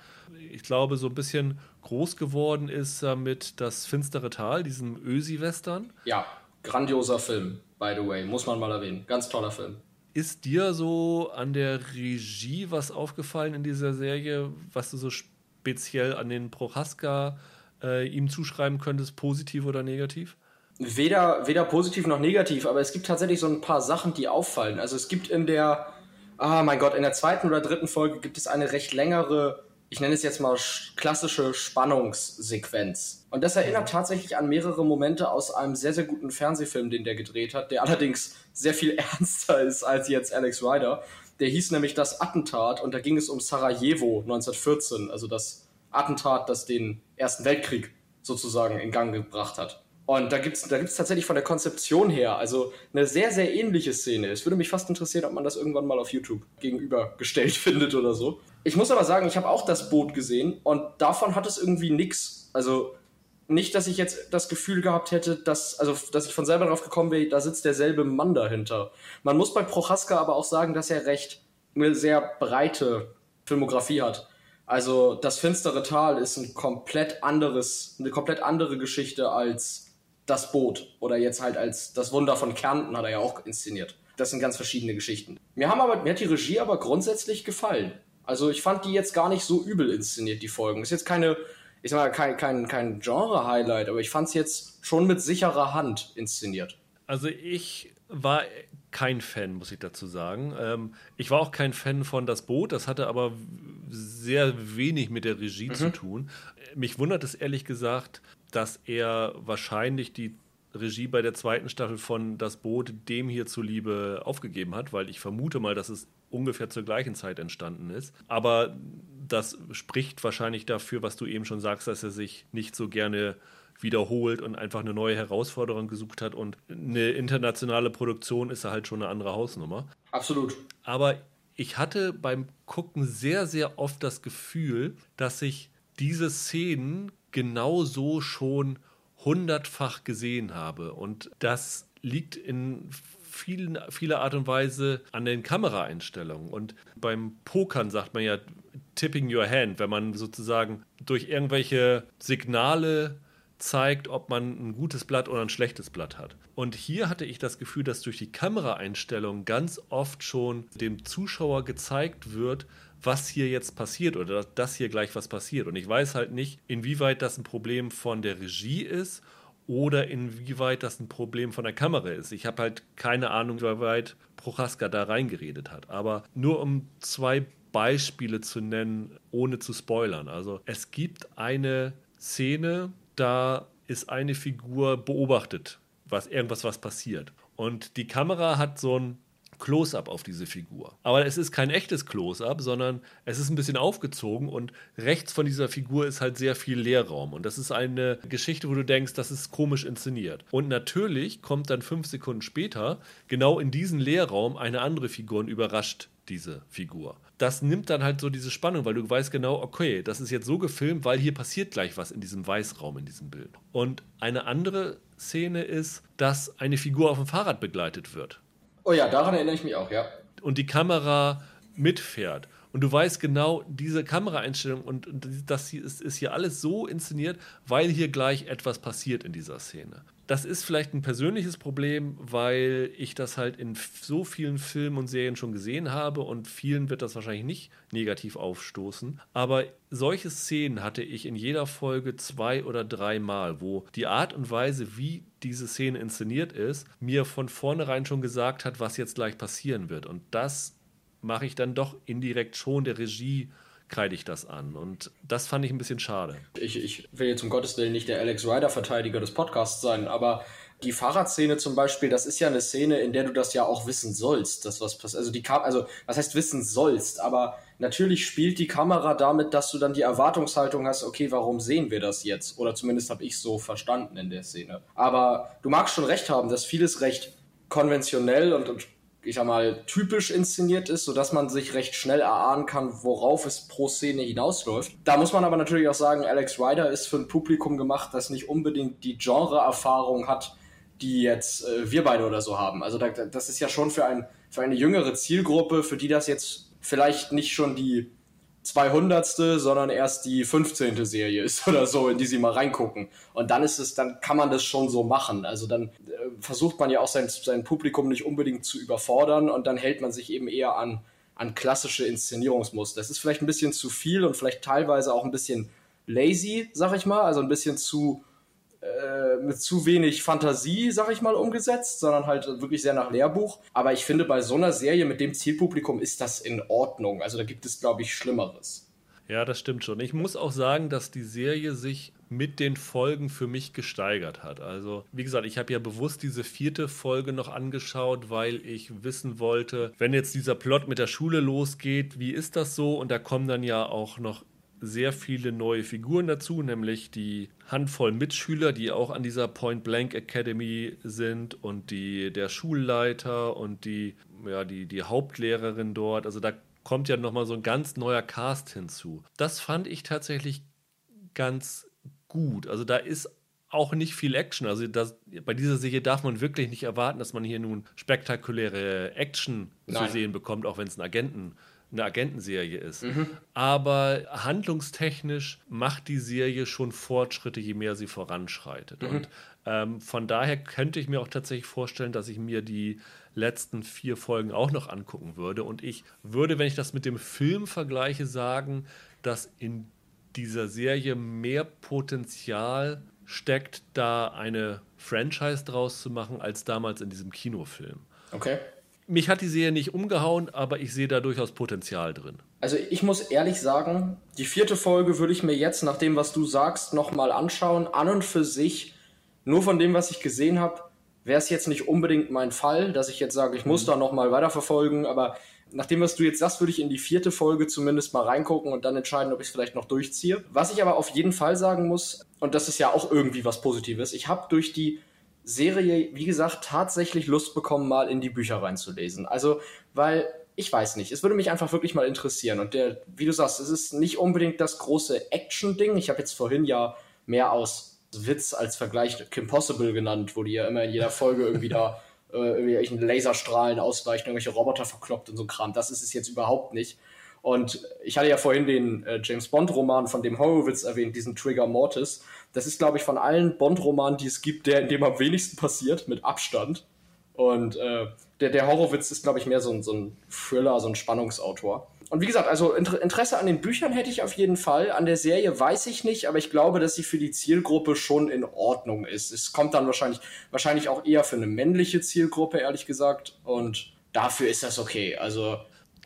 ich glaube, so ein bisschen groß geworden ist mit Das finstere Tal, diesem Ösi-Western. Ja, grandioser Film, by the way, muss man mal erwähnen. Ganz toller Film. Ist dir so an der Regie was aufgefallen in dieser Serie, was du so speziell an den Prochaska äh, ihm zuschreiben könntest, positiv oder negativ? Weder, weder positiv noch negativ, aber es gibt tatsächlich so ein paar Sachen, die auffallen. Also es gibt in der, ah mein Gott, in der zweiten oder dritten Folge gibt es eine recht längere ich nenne es jetzt mal klassische Spannungssequenz. Und das erinnert mhm. tatsächlich an mehrere Momente aus einem sehr, sehr guten Fernsehfilm, den der gedreht hat, der allerdings sehr viel ernster ist als jetzt Alex Ryder. Der hieß nämlich Das Attentat und da ging es um Sarajevo 1914, also das Attentat, das den Ersten Weltkrieg sozusagen in Gang gebracht hat. Und da gibt es da gibt's tatsächlich von der Konzeption her, also eine sehr, sehr ähnliche Szene. Es würde mich fast interessieren, ob man das irgendwann mal auf YouTube gegenübergestellt findet oder so. Ich muss aber sagen, ich habe auch das Boot gesehen und davon hat es irgendwie nichts. Also nicht, dass ich jetzt das Gefühl gehabt hätte, dass, also, dass ich von selber drauf gekommen wäre, da sitzt derselbe Mann dahinter. Man muss bei Prochaska aber auch sagen, dass er recht eine sehr breite Filmografie hat. Also das finstere Tal ist ein komplett anderes, eine komplett andere Geschichte als das Boot oder jetzt halt als das Wunder von Kärnten hat er ja auch inszeniert. Das sind ganz verschiedene Geschichten. Mir haben aber mir hat die Regie aber grundsätzlich gefallen. Also ich fand die jetzt gar nicht so übel inszeniert, die Folgen. Ist jetzt keine, ich sag mal, kein, kein, kein Genre-Highlight, aber ich fand es jetzt schon mit sicherer Hand inszeniert. Also ich war kein Fan, muss ich dazu sagen. Ähm, ich war auch kein Fan von Das Boot, das hatte aber sehr wenig mit der Regie mhm. zu tun. Mich wundert es ehrlich gesagt, dass er wahrscheinlich die Regie bei der zweiten Staffel von Das Boot dem hier zuliebe aufgegeben hat, weil ich vermute mal, dass es ungefähr zur gleichen Zeit entstanden ist. Aber das spricht wahrscheinlich dafür, was du eben schon sagst, dass er sich nicht so gerne wiederholt und einfach eine neue Herausforderung gesucht hat. Und eine internationale Produktion ist halt schon eine andere Hausnummer. Absolut. Aber ich hatte beim Gucken sehr, sehr oft das Gefühl, dass ich diese Szenen genau so schon hundertfach gesehen habe. Und das liegt in vielen, vieler Art und Weise an den Kameraeinstellungen. Und beim Pokern sagt man ja tipping your hand, wenn man sozusagen durch irgendwelche Signale zeigt, ob man ein gutes Blatt oder ein schlechtes Blatt hat. Und hier hatte ich das Gefühl, dass durch die Kameraeinstellung ganz oft schon dem Zuschauer gezeigt wird, was hier jetzt passiert oder dass hier gleich was passiert. Und ich weiß halt nicht, inwieweit das ein Problem von der Regie ist oder inwieweit das ein Problem von der Kamera ist. Ich habe halt keine Ahnung, wie weit Prochaska da reingeredet hat. Aber nur um zwei Beispiele zu nennen, ohne zu spoilern. Also es gibt eine Szene, da ist eine Figur beobachtet, was irgendwas was passiert. Und die Kamera hat so ein Close-up auf diese Figur. Aber es ist kein echtes Close-up, sondern es ist ein bisschen aufgezogen und rechts von dieser Figur ist halt sehr viel Leerraum. Und das ist eine Geschichte, wo du denkst, das ist komisch inszeniert. Und natürlich kommt dann fünf Sekunden später genau in diesen Leerraum eine andere Figur und überrascht diese Figur. Das nimmt dann halt so diese Spannung, weil du weißt genau, okay, das ist jetzt so gefilmt, weil hier passiert gleich was in diesem Weißraum, in diesem Bild. Und eine andere Szene ist, dass eine Figur auf dem Fahrrad begleitet wird. Oh ja, daran erinnere ich mich auch, ja. Und die Kamera mitfährt. Und du weißt genau, diese Kameraeinstellung und das hier ist, ist hier alles so inszeniert, weil hier gleich etwas passiert in dieser Szene. Das ist vielleicht ein persönliches Problem, weil ich das halt in so vielen Filmen und Serien schon gesehen habe und vielen wird das wahrscheinlich nicht negativ aufstoßen. Aber solche Szenen hatte ich in jeder Folge zwei oder drei Mal, wo die Art und Weise, wie diese Szene inszeniert ist, mir von vornherein schon gesagt hat, was jetzt gleich passieren wird. Und das mache ich dann doch indirekt schon der Regie kreide ich das an. Und das fand ich ein bisschen schade. Ich, ich will jetzt um Gottes Willen nicht der Alex Ryder-Verteidiger des Podcasts sein, aber die Fahrradszene zum Beispiel, das ist ja eine Szene, in der du das ja auch wissen sollst, dass was passiert. Also die Kam also was heißt wissen sollst, aber natürlich spielt die Kamera damit, dass du dann die Erwartungshaltung hast, okay, warum sehen wir das jetzt? Oder zumindest habe ich so verstanden in der Szene. Aber du magst schon recht haben, dass vieles recht konventionell und, und ich sag mal, typisch inszeniert ist, sodass man sich recht schnell erahnen kann, worauf es pro Szene hinausläuft. Da muss man aber natürlich auch sagen, Alex Ryder ist für ein Publikum gemacht, das nicht unbedingt die Genre-Erfahrung hat, die jetzt äh, wir beide oder so haben. Also da, das ist ja schon für, ein, für eine jüngere Zielgruppe, für die das jetzt vielleicht nicht schon die 200. sondern erst die 15. Serie ist oder so, in die sie mal reingucken. Und dann ist es, dann kann man das schon so machen. Also dann versucht man ja auch sein, sein Publikum nicht unbedingt zu überfordern und dann hält man sich eben eher an, an klassische Inszenierungsmuster. Das ist vielleicht ein bisschen zu viel und vielleicht teilweise auch ein bisschen lazy, sag ich mal, also ein bisschen zu äh, mit zu wenig Fantasie, sag ich mal, umgesetzt, sondern halt wirklich sehr nach Lehrbuch. Aber ich finde, bei so einer Serie mit dem Zielpublikum ist das in Ordnung. Also da gibt es, glaube ich, Schlimmeres. Ja, das stimmt schon. Ich muss auch sagen, dass die Serie sich mit den Folgen für mich gesteigert hat. Also, wie gesagt, ich habe ja bewusst diese vierte Folge noch angeschaut, weil ich wissen wollte, wenn jetzt dieser Plot mit der Schule losgeht, wie ist das so? Und da kommen dann ja auch noch sehr viele neue Figuren dazu, nämlich die Handvoll Mitschüler, die auch an dieser Point Blank Academy sind und die, der Schulleiter und die, ja, die, die Hauptlehrerin dort. Also da kommt ja nochmal so ein ganz neuer Cast hinzu. Das fand ich tatsächlich ganz gut. Also da ist auch nicht viel Action. Also das, bei dieser Serie darf man wirklich nicht erwarten, dass man hier nun spektakuläre Action Nein. zu sehen bekommt, auch wenn es ein Agenten eine Agentenserie ist. Mhm. Aber handlungstechnisch macht die Serie schon Fortschritte, je mehr sie voranschreitet. Mhm. Und ähm, von daher könnte ich mir auch tatsächlich vorstellen, dass ich mir die letzten vier Folgen auch noch angucken würde. Und ich würde, wenn ich das mit dem Film vergleiche, sagen, dass in dieser Serie mehr Potenzial steckt, da eine Franchise draus zu machen, als damals in diesem Kinofilm. Okay mich hat die Serie nicht umgehauen, aber ich sehe da durchaus Potenzial drin. Also ich muss ehrlich sagen, die vierte Folge würde ich mir jetzt, nach dem, was du sagst, nochmal anschauen. An und für sich, nur von dem, was ich gesehen habe, wäre es jetzt nicht unbedingt mein Fall, dass ich jetzt sage, ich muss mhm. da nochmal weiterverfolgen, aber nach dem, was du jetzt sagst, würde ich in die vierte Folge zumindest mal reingucken und dann entscheiden, ob ich es vielleicht noch durchziehe. Was ich aber auf jeden Fall sagen muss, und das ist ja auch irgendwie was Positives, ich habe durch die Serie, wie gesagt, tatsächlich Lust bekommen, mal in die Bücher reinzulesen. Also, weil ich weiß nicht, es würde mich einfach wirklich mal interessieren. Und der, wie du sagst, es ist nicht unbedingt das große Action-Ding. Ich habe jetzt vorhin ja mehr aus Witz als Vergleich Kim Possible genannt, wo die ja immer in jeder Folge irgendwie da äh, irgendwelchen Laserstrahlen ausweichen, irgendwelche Roboter verkloppt und so Kram. Das ist es jetzt überhaupt nicht. Und ich hatte ja vorhin den äh, James Bond-Roman von dem Horowitz erwähnt, diesen Trigger Mortis. Das ist, glaube ich, von allen Bond-Romanen, die es gibt, der in dem am wenigsten passiert, mit Abstand. Und äh, der, der Horowitz ist, glaube ich, mehr so ein, so ein Thriller, so ein Spannungsautor. Und wie gesagt, also Interesse an den Büchern hätte ich auf jeden Fall. An der Serie weiß ich nicht, aber ich glaube, dass sie für die Zielgruppe schon in Ordnung ist. Es kommt dann wahrscheinlich, wahrscheinlich auch eher für eine männliche Zielgruppe, ehrlich gesagt. Und dafür ist das okay. Also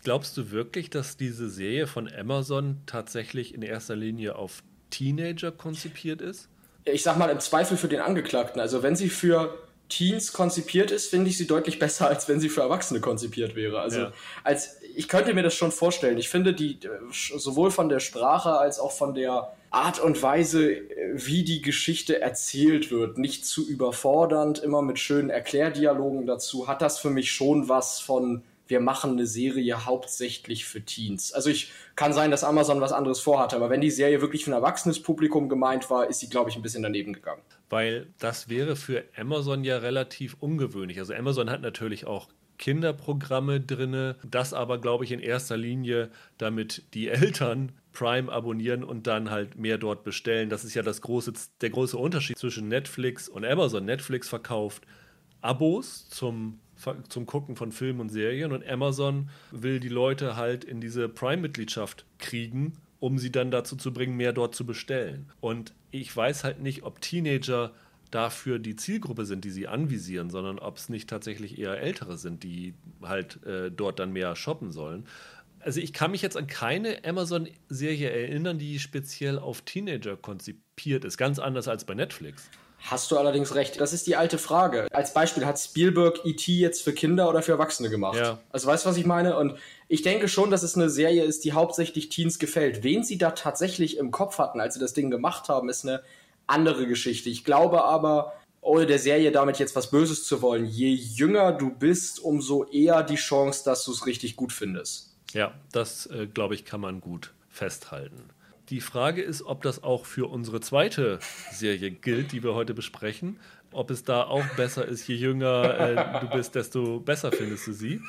Glaubst du wirklich, dass diese Serie von Amazon tatsächlich in erster Linie auf Teenager konzipiert ist? Ich sag mal im Zweifel für den Angeklagten. Also wenn sie für Teens konzipiert ist, finde ich sie deutlich besser, als wenn sie für Erwachsene konzipiert wäre. Also ja. als ich könnte mir das schon vorstellen. Ich finde die sowohl von der Sprache als auch von der Art und Weise, wie die Geschichte erzählt wird, nicht zu überfordernd, immer mit schönen Erklärdialogen dazu, hat das für mich schon was von wir machen eine Serie hauptsächlich für Teens. Also ich kann sein, dass Amazon was anderes vorhatte, aber wenn die Serie wirklich für ein erwachsenes Publikum gemeint war, ist sie, glaube ich, ein bisschen daneben gegangen. Weil das wäre für Amazon ja relativ ungewöhnlich. Also Amazon hat natürlich auch Kinderprogramme drin. Das aber, glaube ich, in erster Linie, damit die Eltern Prime abonnieren und dann halt mehr dort bestellen. Das ist ja das große, der große Unterschied zwischen Netflix und Amazon. Netflix verkauft Abos zum, zum Gucken von Filmen und Serien und Amazon will die Leute halt in diese Prime-Mitgliedschaft kriegen, um sie dann dazu zu bringen, mehr dort zu bestellen. Und ich weiß halt nicht, ob Teenager dafür die Zielgruppe sind, die sie anvisieren, sondern ob es nicht tatsächlich eher Ältere sind, die halt äh, dort dann mehr shoppen sollen. Also ich kann mich jetzt an keine Amazon-Serie erinnern, die speziell auf Teenager konzipiert ist. Ganz anders als bei Netflix. Hast du allerdings recht. Das ist die alte Frage. Als Beispiel hat Spielberg E.T. jetzt für Kinder oder für Erwachsene gemacht? Ja. Also weißt du, was ich meine? Und ich denke schon, dass es eine Serie ist, die hauptsächlich Teens gefällt. Wen sie da tatsächlich im Kopf hatten, als sie das Ding gemacht haben, ist eine andere Geschichte. Ich glaube aber, ohne der Serie damit jetzt was Böses zu wollen, je jünger du bist, umso eher die Chance, dass du es richtig gut findest. Ja, das äh, glaube ich, kann man gut festhalten. Die Frage ist, ob das auch für unsere zweite Serie gilt, die wir heute besprechen ob es da auch besser ist, je jünger äh, du bist, desto besser findest du sie.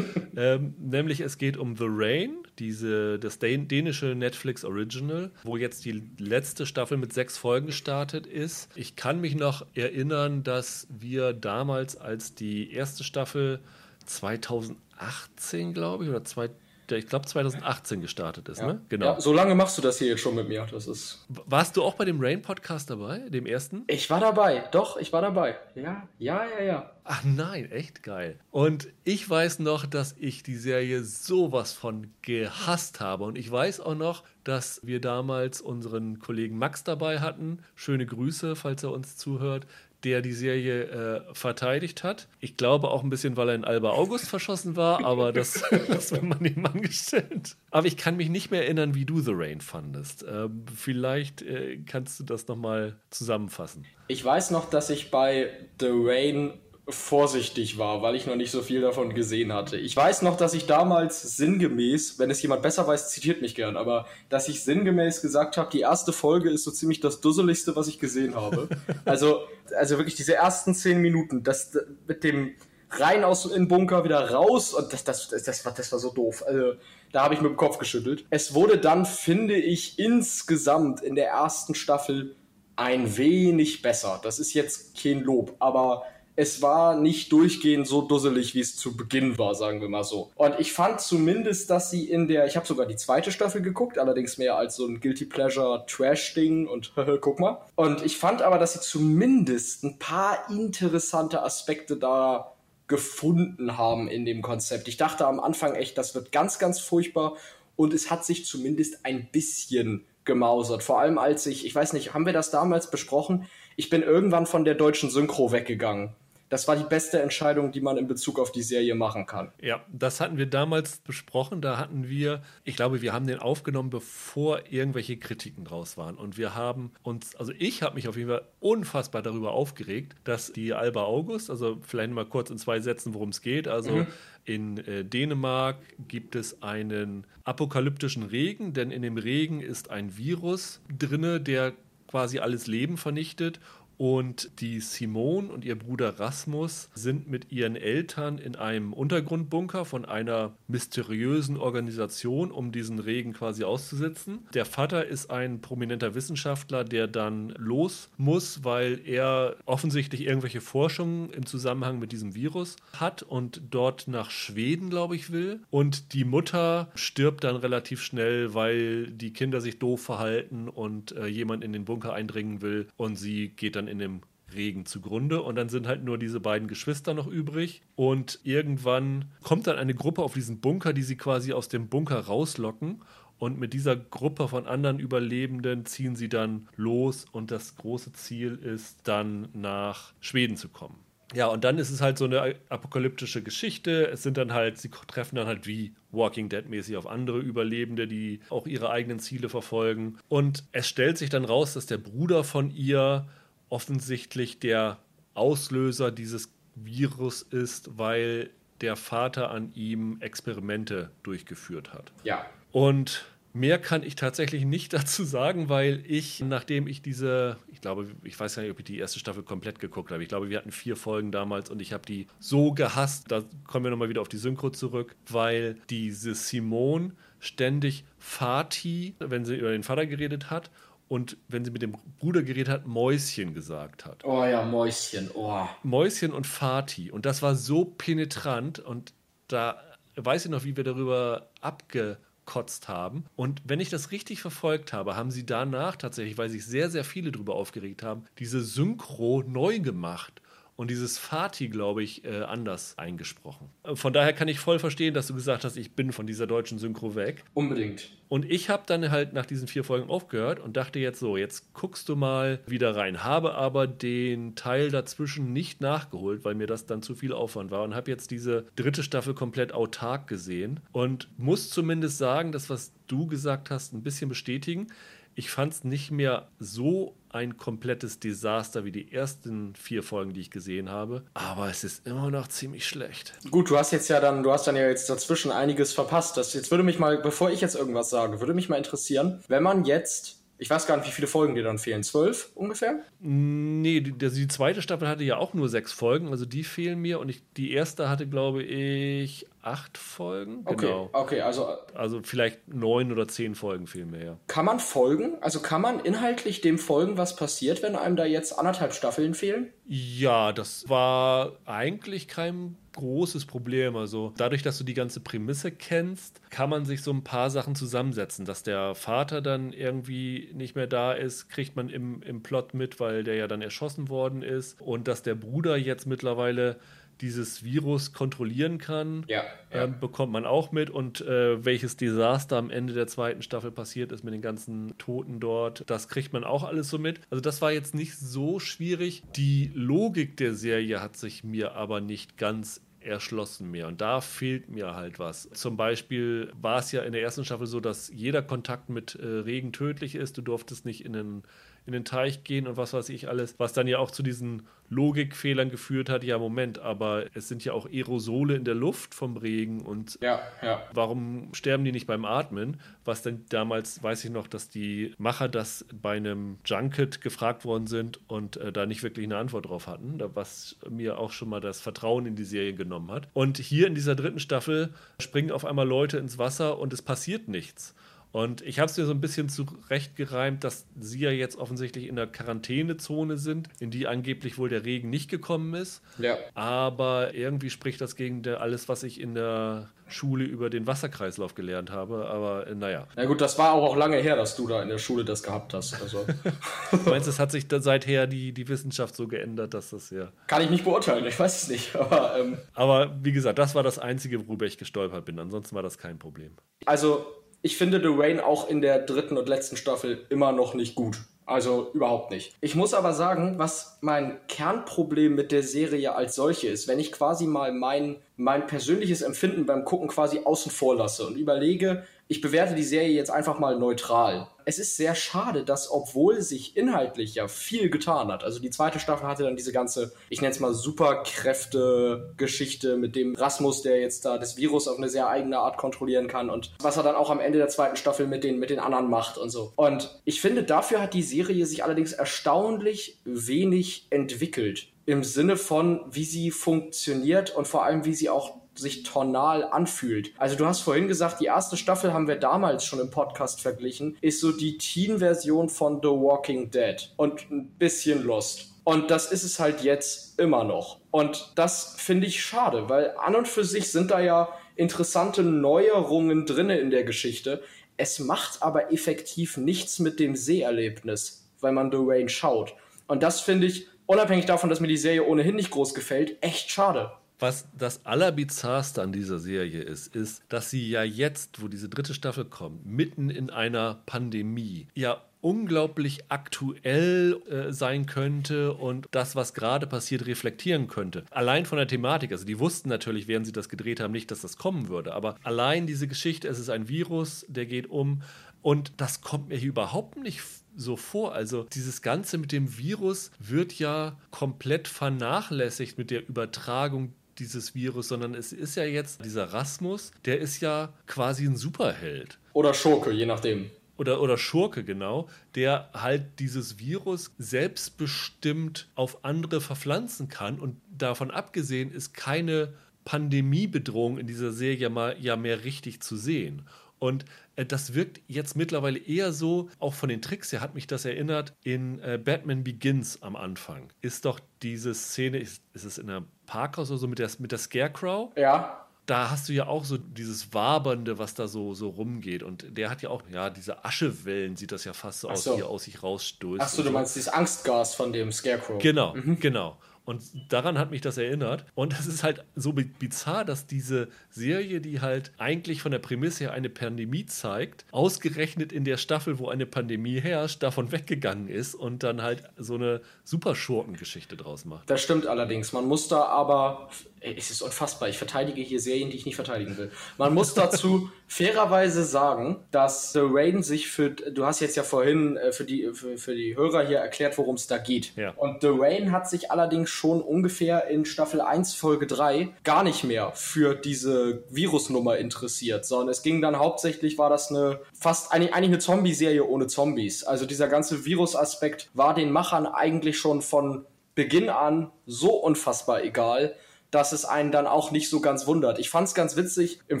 Ähm, nämlich es geht um The Rain, diese, das dänische Netflix Original, wo jetzt die letzte Staffel mit sechs Folgen gestartet ist. Ich kann mich noch erinnern, dass wir damals, als die erste Staffel 2018, glaube ich, oder 2018, der ich glaube 2018 gestartet ist, ja. ne? Genau. Ja, so lange machst du das hier jetzt schon mit mir. Das ist. Warst du auch bei dem Rain Podcast dabei, dem ersten? Ich war dabei, doch, ich war dabei. Ja, ja, ja, ja. Ach nein, echt geil. Und ich weiß noch, dass ich die Serie sowas von gehasst habe. Und ich weiß auch noch, dass wir damals unseren Kollegen Max dabei hatten. Schöne Grüße, falls er uns zuhört der die Serie äh, verteidigt hat. Ich glaube auch ein bisschen, weil er in Alba August verschossen war, aber das, das wird man ihm angestellt. Aber ich kann mich nicht mehr erinnern, wie du The Rain fandest. Ähm, vielleicht äh, kannst du das nochmal zusammenfassen. Ich weiß noch, dass ich bei The Rain vorsichtig war, weil ich noch nicht so viel davon gesehen hatte. Ich weiß noch, dass ich damals sinngemäß, wenn es jemand besser weiß, zitiert mich gern, aber dass ich sinngemäß gesagt habe, die erste Folge ist so ziemlich das Dusseligste, was ich gesehen habe. also, also wirklich diese ersten zehn Minuten, das mit dem rein aus dem Bunker wieder raus und das, das, das, das, war, das war so doof. Also, da habe ich mit dem Kopf geschüttelt. Es wurde dann, finde ich, insgesamt in der ersten Staffel ein wenig besser. Das ist jetzt kein Lob, aber es war nicht durchgehend so dusselig, wie es zu Beginn war, sagen wir mal so. Und ich fand zumindest, dass sie in der, ich habe sogar die zweite Staffel geguckt, allerdings mehr als so ein Guilty Pleasure Trash-Ding und guck mal. Und ich fand aber, dass sie zumindest ein paar interessante Aspekte da gefunden haben in dem Konzept. Ich dachte am Anfang echt, das wird ganz, ganz furchtbar und es hat sich zumindest ein bisschen gemausert. Vor allem als ich, ich weiß nicht, haben wir das damals besprochen? Ich bin irgendwann von der deutschen Synchro weggegangen das war die beste Entscheidung, die man in Bezug auf die Serie machen kann. Ja, das hatten wir damals besprochen. Da hatten wir, ich glaube, wir haben den aufgenommen, bevor irgendwelche Kritiken draus waren. Und wir haben uns, also ich habe mich auf jeden Fall unfassbar darüber aufgeregt, dass die Alba August, also vielleicht mal kurz in zwei Sätzen, worum es geht. Also mhm. in äh, Dänemark gibt es einen apokalyptischen Regen, denn in dem Regen ist ein Virus drinne, der quasi alles Leben vernichtet und die Simone und ihr Bruder Rasmus sind mit ihren Eltern in einem Untergrundbunker von einer mysteriösen Organisation, um diesen Regen quasi auszusetzen. Der Vater ist ein prominenter Wissenschaftler, der dann los muss, weil er offensichtlich irgendwelche Forschungen im Zusammenhang mit diesem Virus hat und dort nach Schweden, glaube ich, will. Und die Mutter stirbt dann relativ schnell, weil die Kinder sich doof verhalten und äh, jemand in den Bunker eindringen will und sie geht dann in dem Regen zugrunde und dann sind halt nur diese beiden Geschwister noch übrig und irgendwann kommt dann eine Gruppe auf diesen Bunker, die sie quasi aus dem Bunker rauslocken und mit dieser Gruppe von anderen Überlebenden ziehen sie dann los und das große Ziel ist dann nach Schweden zu kommen. Ja, und dann ist es halt so eine apokalyptische Geschichte. Es sind dann halt, sie treffen dann halt wie Walking Dead mäßig auf andere Überlebende, die auch ihre eigenen Ziele verfolgen. Und es stellt sich dann raus, dass der Bruder von ihr offensichtlich der Auslöser dieses Virus ist, weil der Vater an ihm Experimente durchgeführt hat. Ja. Und Mehr kann ich tatsächlich nicht dazu sagen, weil ich, nachdem ich diese, ich glaube, ich weiß gar nicht, ob ich die erste Staffel komplett geguckt habe. Ich glaube, wir hatten vier Folgen damals und ich habe die so gehasst. Da kommen wir nochmal wieder auf die Synchro zurück, weil diese Simone ständig Fati, wenn sie über den Vater geredet hat, und wenn sie mit dem Bruder geredet hat, Mäuschen gesagt hat. Oh ja, Mäuschen, oh. Mäuschen und Fati. Und das war so penetrant und da weiß ich noch, wie wir darüber abgekotzt haben. Und wenn ich das richtig verfolgt habe, haben sie danach tatsächlich, weil sich sehr, sehr viele darüber aufgeregt haben, diese Synchro neu gemacht und dieses Fati, glaube ich, äh, anders eingesprochen. Äh, von daher kann ich voll verstehen, dass du gesagt hast, ich bin von dieser deutschen Synchro weg. Unbedingt. Und ich habe dann halt nach diesen vier Folgen aufgehört und dachte jetzt so, jetzt guckst du mal wieder rein. Habe aber den Teil dazwischen nicht nachgeholt, weil mir das dann zu viel Aufwand war und habe jetzt diese dritte Staffel komplett autark gesehen und muss zumindest sagen, das, was du gesagt hast, ein bisschen bestätigen. Ich fand es nicht mehr so ein komplettes Desaster wie die ersten vier Folgen, die ich gesehen habe. Aber es ist immer noch ziemlich schlecht. Gut, du hast jetzt ja dann, du hast dann ja jetzt dazwischen einiges verpasst. Das, jetzt würde mich mal, bevor ich jetzt irgendwas sage, würde mich mal interessieren, wenn man jetzt ich weiß gar nicht, wie viele Folgen dir dann fehlen. Zwölf ungefähr? Nee, die, die, zweite Staffel hatte ja auch nur sechs Folgen, also die fehlen mir. Und ich, die erste hatte, glaube ich, acht Folgen. Okay, genau. okay, also. Also vielleicht neun oder zehn Folgen mir, ja. Kann man folgen? Also kann man inhaltlich dem folgen, was passiert, wenn einem da jetzt anderthalb Staffeln fehlen? Ja, das war eigentlich kein großes Problem. Also dadurch, dass du die ganze Prämisse kennst, kann man sich so ein paar Sachen zusammensetzen. Dass der Vater dann irgendwie nicht mehr da ist, kriegt man im, im Plot mit, weil der ja dann erschossen worden ist. Und dass der Bruder jetzt mittlerweile dieses Virus kontrollieren kann, ja, ja. Äh, bekommt man auch mit. Und äh, welches Desaster am Ende der zweiten Staffel passiert ist mit den ganzen Toten dort, das kriegt man auch alles so mit. Also das war jetzt nicht so schwierig. Die Logik der Serie hat sich mir aber nicht ganz erschlossen mehr. Und da fehlt mir halt was. Zum Beispiel war es ja in der ersten Staffel so, dass jeder Kontakt mit äh, Regen tödlich ist. Du durftest nicht in den in den Teich gehen und was weiß ich alles, was dann ja auch zu diesen Logikfehlern geführt hat. Ja, Moment, aber es sind ja auch Aerosole in der Luft vom Regen und ja, ja. warum sterben die nicht beim Atmen? Was dann damals, weiß ich noch, dass die Macher das bei einem Junket gefragt worden sind und äh, da nicht wirklich eine Antwort drauf hatten, was mir auch schon mal das Vertrauen in die Serie genommen hat. Und hier in dieser dritten Staffel springen auf einmal Leute ins Wasser und es passiert nichts. Und ich habe es mir so ein bisschen zurechtgereimt, dass sie ja jetzt offensichtlich in der Quarantänezone sind, in die angeblich wohl der Regen nicht gekommen ist. Ja. Aber irgendwie spricht das gegen alles, was ich in der Schule über den Wasserkreislauf gelernt habe. Aber äh, naja. Na gut, das war auch lange her, dass du da in der Schule das gehabt hast. Also. du meinst, es hat sich dann seither die, die Wissenschaft so geändert, dass das ja. Kann ich nicht beurteilen, ich weiß es nicht. Aber, ähm, aber wie gesagt, das war das Einzige, worüber ich gestolpert bin. Ansonsten war das kein Problem. Also ich finde Dwayne auch in der dritten und letzten Staffel immer noch nicht gut. Also überhaupt nicht. Ich muss aber sagen, was mein Kernproblem mit der Serie als solche ist, wenn ich quasi mal mein, mein persönliches Empfinden beim Gucken quasi außen vor lasse und überlege, ich bewerte die Serie jetzt einfach mal neutral. Es ist sehr schade, dass obwohl sich inhaltlich ja viel getan hat, also die zweite Staffel hatte dann diese ganze, ich nenne es mal Superkräfte-Geschichte mit dem Rasmus, der jetzt da das Virus auf eine sehr eigene Art kontrollieren kann und was er dann auch am Ende der zweiten Staffel mit den, mit den anderen macht und so. Und ich finde, dafür hat die Serie sich allerdings erstaunlich wenig entwickelt im Sinne von, wie sie funktioniert und vor allem, wie sie auch sich tonal anfühlt. Also du hast vorhin gesagt, die erste Staffel haben wir damals schon im Podcast verglichen, ist so die Teen-Version von The Walking Dead und ein bisschen Lost. Und das ist es halt jetzt immer noch. Und das finde ich schade, weil an und für sich sind da ja interessante Neuerungen drinne in der Geschichte. Es macht aber effektiv nichts mit dem Seherlebnis, weil man The Rain schaut. Und das finde ich, unabhängig davon, dass mir die Serie ohnehin nicht groß gefällt, echt schade. Was das Allerbizarrste an dieser Serie ist, ist, dass sie ja jetzt, wo diese dritte Staffel kommt, mitten in einer Pandemie, ja unglaublich aktuell äh, sein könnte und das, was gerade passiert, reflektieren könnte. Allein von der Thematik, also die wussten natürlich, während sie das gedreht haben, nicht, dass das kommen würde, aber allein diese Geschichte, es ist ein Virus, der geht um und das kommt mir hier überhaupt nicht so vor. Also dieses Ganze mit dem Virus wird ja komplett vernachlässigt mit der Übertragung dieses Virus, sondern es ist ja jetzt dieser Rasmus, der ist ja quasi ein Superheld. Oder Schurke, je nachdem. Oder, oder Schurke, genau, der halt dieses Virus selbstbestimmt auf andere verpflanzen kann. Und davon abgesehen ist keine Pandemiebedrohung in dieser Serie mal ja mehr richtig zu sehen. Und das wirkt jetzt mittlerweile eher so, auch von den Tricks her hat mich das erinnert, in äh, Batman Begins am Anfang. Ist doch diese Szene, ist, ist es in einem Parkhaus oder so mit der, mit der Scarecrow? Ja da hast du ja auch so dieses Wabernde, was da so, so rumgeht. Und der hat ja auch, ja, diese Aschewellen sieht das ja fast so, aus, wie er aus sich rausstößt. Achso, du meinst dieses Angstgas von dem Scarecrow. Genau, mhm. genau. Und daran hat mich das erinnert. Und es ist halt so bizarr, dass diese Serie, die halt eigentlich von der Prämisse her eine Pandemie zeigt, ausgerechnet in der Staffel, wo eine Pandemie herrscht, davon weggegangen ist und dann halt so eine Superschurkengeschichte draus macht. Das stimmt allerdings. Man muss da aber es ist unfassbar. Ich verteidige hier Serien, die ich nicht verteidigen will. Man muss dazu fairerweise sagen, dass The Rain sich für, du hast jetzt ja vorhin äh, für die, für, für die Hörer hier erklärt, worum es da geht. Ja. Und The Rain hat sich allerdings schon ungefähr in Staffel 1, Folge 3 gar nicht mehr für diese Virusnummer interessiert, sondern es ging dann hauptsächlich, war das eine, fast eigentlich, eigentlich eine Zombie-Serie ohne Zombies. Also dieser ganze Virusaspekt war den Machern eigentlich schon von Beginn an so unfassbar egal, dass es einen dann auch nicht so ganz wundert. Ich fand es ganz witzig, im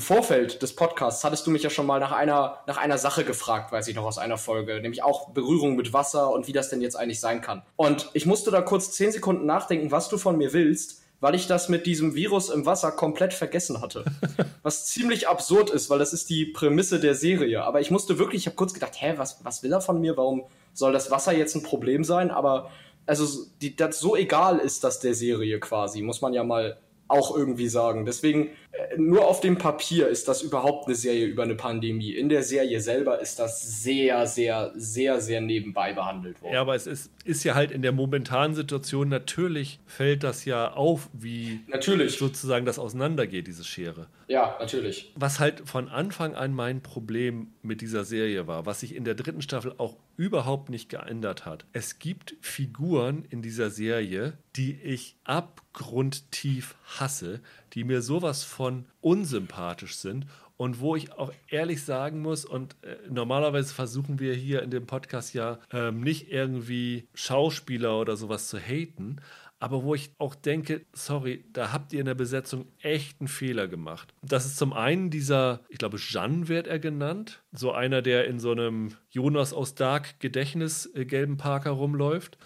Vorfeld des Podcasts hattest du mich ja schon mal nach einer, nach einer Sache gefragt, weiß ich noch aus einer Folge, nämlich auch Berührung mit Wasser und wie das denn jetzt eigentlich sein kann. Und ich musste da kurz zehn Sekunden nachdenken, was du von mir willst, weil ich das mit diesem Virus im Wasser komplett vergessen hatte. Was ziemlich absurd ist, weil das ist die Prämisse der Serie. Aber ich musste wirklich, ich habe kurz gedacht, hä, was, was will er von mir? Warum soll das Wasser jetzt ein Problem sein? Aber also die, das so egal ist das der Serie quasi, muss man ja mal auch irgendwie sagen. Deswegen, nur auf dem Papier ist das überhaupt eine Serie über eine Pandemie. In der Serie selber ist das sehr, sehr, sehr, sehr nebenbei behandelt worden. Ja, aber es ist, ist ja halt in der momentanen Situation, natürlich fällt das ja auf, wie natürlich. sozusagen das auseinandergeht, diese Schere. Ja, natürlich. Was halt von Anfang an mein Problem mit dieser Serie war, was sich in der dritten Staffel auch überhaupt nicht geändert hat. Es gibt Figuren in dieser Serie, die ich abgrundtief hasse, die mir sowas von unsympathisch sind und wo ich auch ehrlich sagen muss, und äh, normalerweise versuchen wir hier in dem Podcast ja ähm, nicht irgendwie Schauspieler oder sowas zu haten, aber wo ich auch denke, sorry, da habt ihr in der Besetzung echt einen Fehler gemacht. Das ist zum einen dieser, ich glaube, Jeanne wird er genannt, so einer, der in so einem Jonas aus Dark Gedächtnis äh, gelben Parker rumläuft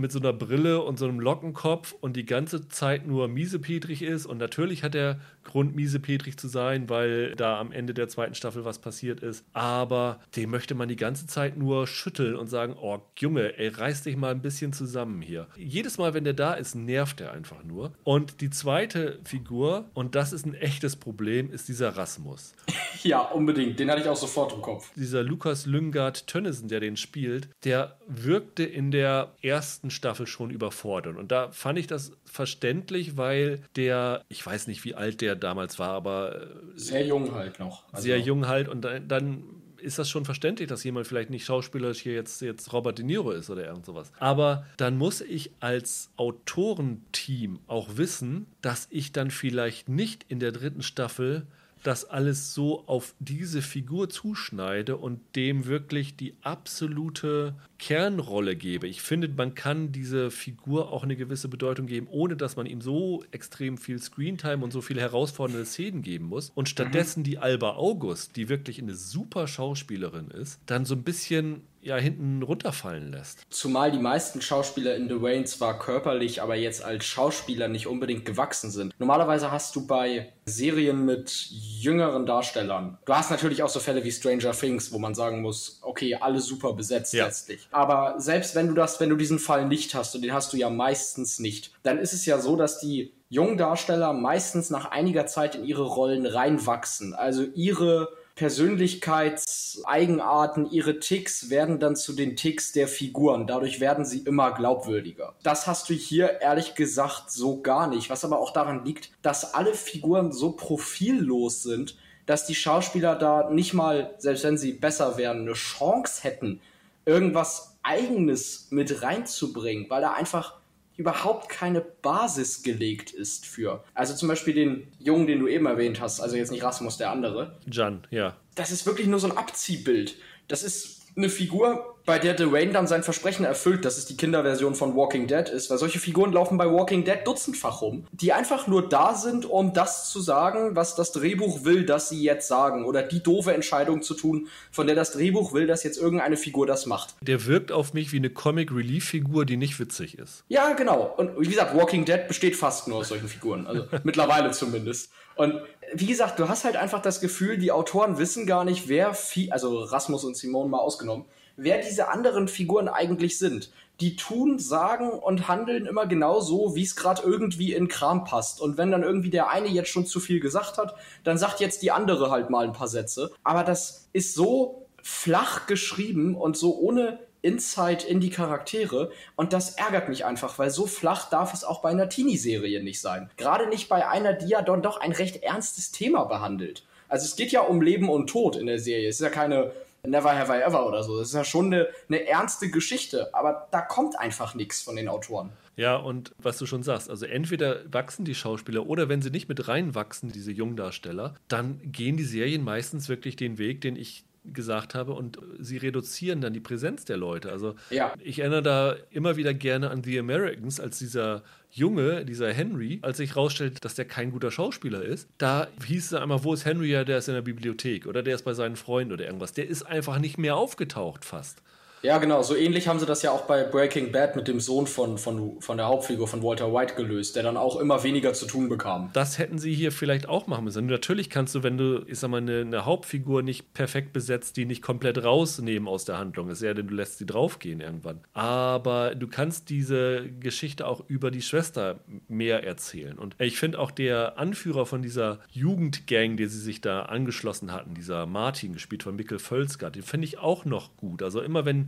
mit so einer Brille und so einem Lockenkopf und die ganze Zeit nur miesepetrig ist. Und natürlich hat er Grund, miesepetrig zu sein, weil da am Ende der zweiten Staffel was passiert ist. Aber den möchte man die ganze Zeit nur schütteln und sagen: Oh, Junge, ey, reiß dich mal ein bisschen zusammen hier. Jedes Mal, wenn der da ist, nervt er einfach nur. Und die zweite Figur, und das ist ein echtes Problem, ist dieser Rasmus. Ja, unbedingt. Den hatte ich auch sofort im Kopf. Dieser Lukas Lyngard Tönnissen, der den spielt, der wirkte in der ersten ersten Staffel schon überfordert. Und da fand ich das verständlich, weil der, ich weiß nicht, wie alt der damals war, aber. Äh, sehr jung halt noch. Also sehr jung halt. Und dann ist das schon verständlich, dass jemand vielleicht nicht schauspielerisch hier jetzt, jetzt Robert De Niro ist oder irgend sowas. Aber dann muss ich als Autorenteam auch wissen, dass ich dann vielleicht nicht in der dritten Staffel das alles so auf diese Figur zuschneide und dem wirklich die absolute Kernrolle gebe. Ich finde, man kann diese Figur auch eine gewisse Bedeutung geben, ohne dass man ihm so extrem viel Screentime und so viele herausfordernde Szenen geben muss. Und stattdessen mhm. die Alba August, die wirklich eine super Schauspielerin ist, dann so ein bisschen ja hinten runterfallen lässt. Zumal die meisten Schauspieler in The Wayne zwar körperlich, aber jetzt als Schauspieler nicht unbedingt gewachsen sind. Normalerweise hast du bei Serien mit jüngeren Darstellern, du hast natürlich auch so Fälle wie Stranger Things, wo man sagen muss, okay, alle super besetzt ja. letztlich. Aber selbst wenn du das, wenn du diesen Fall nicht hast, und den hast du ja meistens nicht, dann ist es ja so, dass die jungen Darsteller meistens nach einiger Zeit in ihre Rollen reinwachsen. Also ihre Persönlichkeitseigenarten, ihre Ticks werden dann zu den Ticks der Figuren. Dadurch werden sie immer glaubwürdiger. Das hast du hier ehrlich gesagt so gar nicht. Was aber auch daran liegt, dass alle Figuren so profillos sind, dass die Schauspieler da nicht mal, selbst wenn sie besser wären, eine Chance hätten, irgendwas Eigenes mit reinzubringen, weil da einfach überhaupt keine Basis gelegt ist für. Also zum Beispiel den Jungen, den du eben erwähnt hast, also jetzt nicht Rasmus, der andere. Jan, ja. Das ist wirklich nur so ein Abziehbild. Das ist eine Figur, bei der Dwayne dann sein Versprechen erfüllt, dass es die Kinderversion von Walking Dead ist, weil solche Figuren laufen bei Walking Dead dutzendfach rum, die einfach nur da sind, um das zu sagen, was das Drehbuch will, dass sie jetzt sagen, oder die doofe Entscheidung zu tun, von der das Drehbuch will, dass jetzt irgendeine Figur das macht. Der wirkt auf mich wie eine Comic Relief Figur, die nicht witzig ist. Ja, genau. Und wie gesagt, Walking Dead besteht fast nur aus solchen Figuren, also mittlerweile zumindest. Und wie gesagt, du hast halt einfach das Gefühl, die Autoren wissen gar nicht, wer, also Rasmus und Simone mal ausgenommen, wer diese anderen Figuren eigentlich sind. Die tun, sagen und handeln immer genau so, wie es gerade irgendwie in Kram passt. Und wenn dann irgendwie der eine jetzt schon zu viel gesagt hat, dann sagt jetzt die andere halt mal ein paar Sätze. Aber das ist so flach geschrieben und so ohne Insight in die Charaktere und das ärgert mich einfach, weil so flach darf es auch bei einer Teenie-Serie nicht sein. Gerade nicht bei einer, die ja dann doch ein recht ernstes Thema behandelt. Also es geht ja um Leben und Tod in der Serie. Es ist ja keine Never Have I Ever oder so. Das ist ja schon eine, eine ernste Geschichte, aber da kommt einfach nichts von den Autoren. Ja, und was du schon sagst, also entweder wachsen die Schauspieler oder wenn sie nicht mit reinwachsen, diese Jungdarsteller, dann gehen die Serien meistens wirklich den Weg, den ich gesagt habe und sie reduzieren dann die Präsenz der Leute. Also ja. ich erinnere da immer wieder gerne an The Americans, als dieser Junge, dieser Henry, als sich herausstellt, dass der kein guter Schauspieler ist, da hieß es einmal, wo ist Henry? Ja, der ist in der Bibliothek oder der ist bei seinen Freunden oder irgendwas. Der ist einfach nicht mehr aufgetaucht fast. Ja, genau. So ähnlich haben sie das ja auch bei Breaking Bad mit dem Sohn von, von, von der Hauptfigur von Walter White gelöst, der dann auch immer weniger zu tun bekam. Das hätten sie hier vielleicht auch machen müssen. Natürlich kannst du, wenn du, ich sag mal, eine, eine Hauptfigur nicht perfekt besetzt, die nicht komplett rausnehmen aus der Handlung. Es ist ja, denn du lässt sie draufgehen irgendwann. Aber du kannst diese Geschichte auch über die Schwester mehr erzählen. Und ich finde auch der Anführer von dieser Jugendgang, der sie sich da angeschlossen hatten, dieser Martin, gespielt von Mikkel Völzgart, den finde ich auch noch gut. Also immer wenn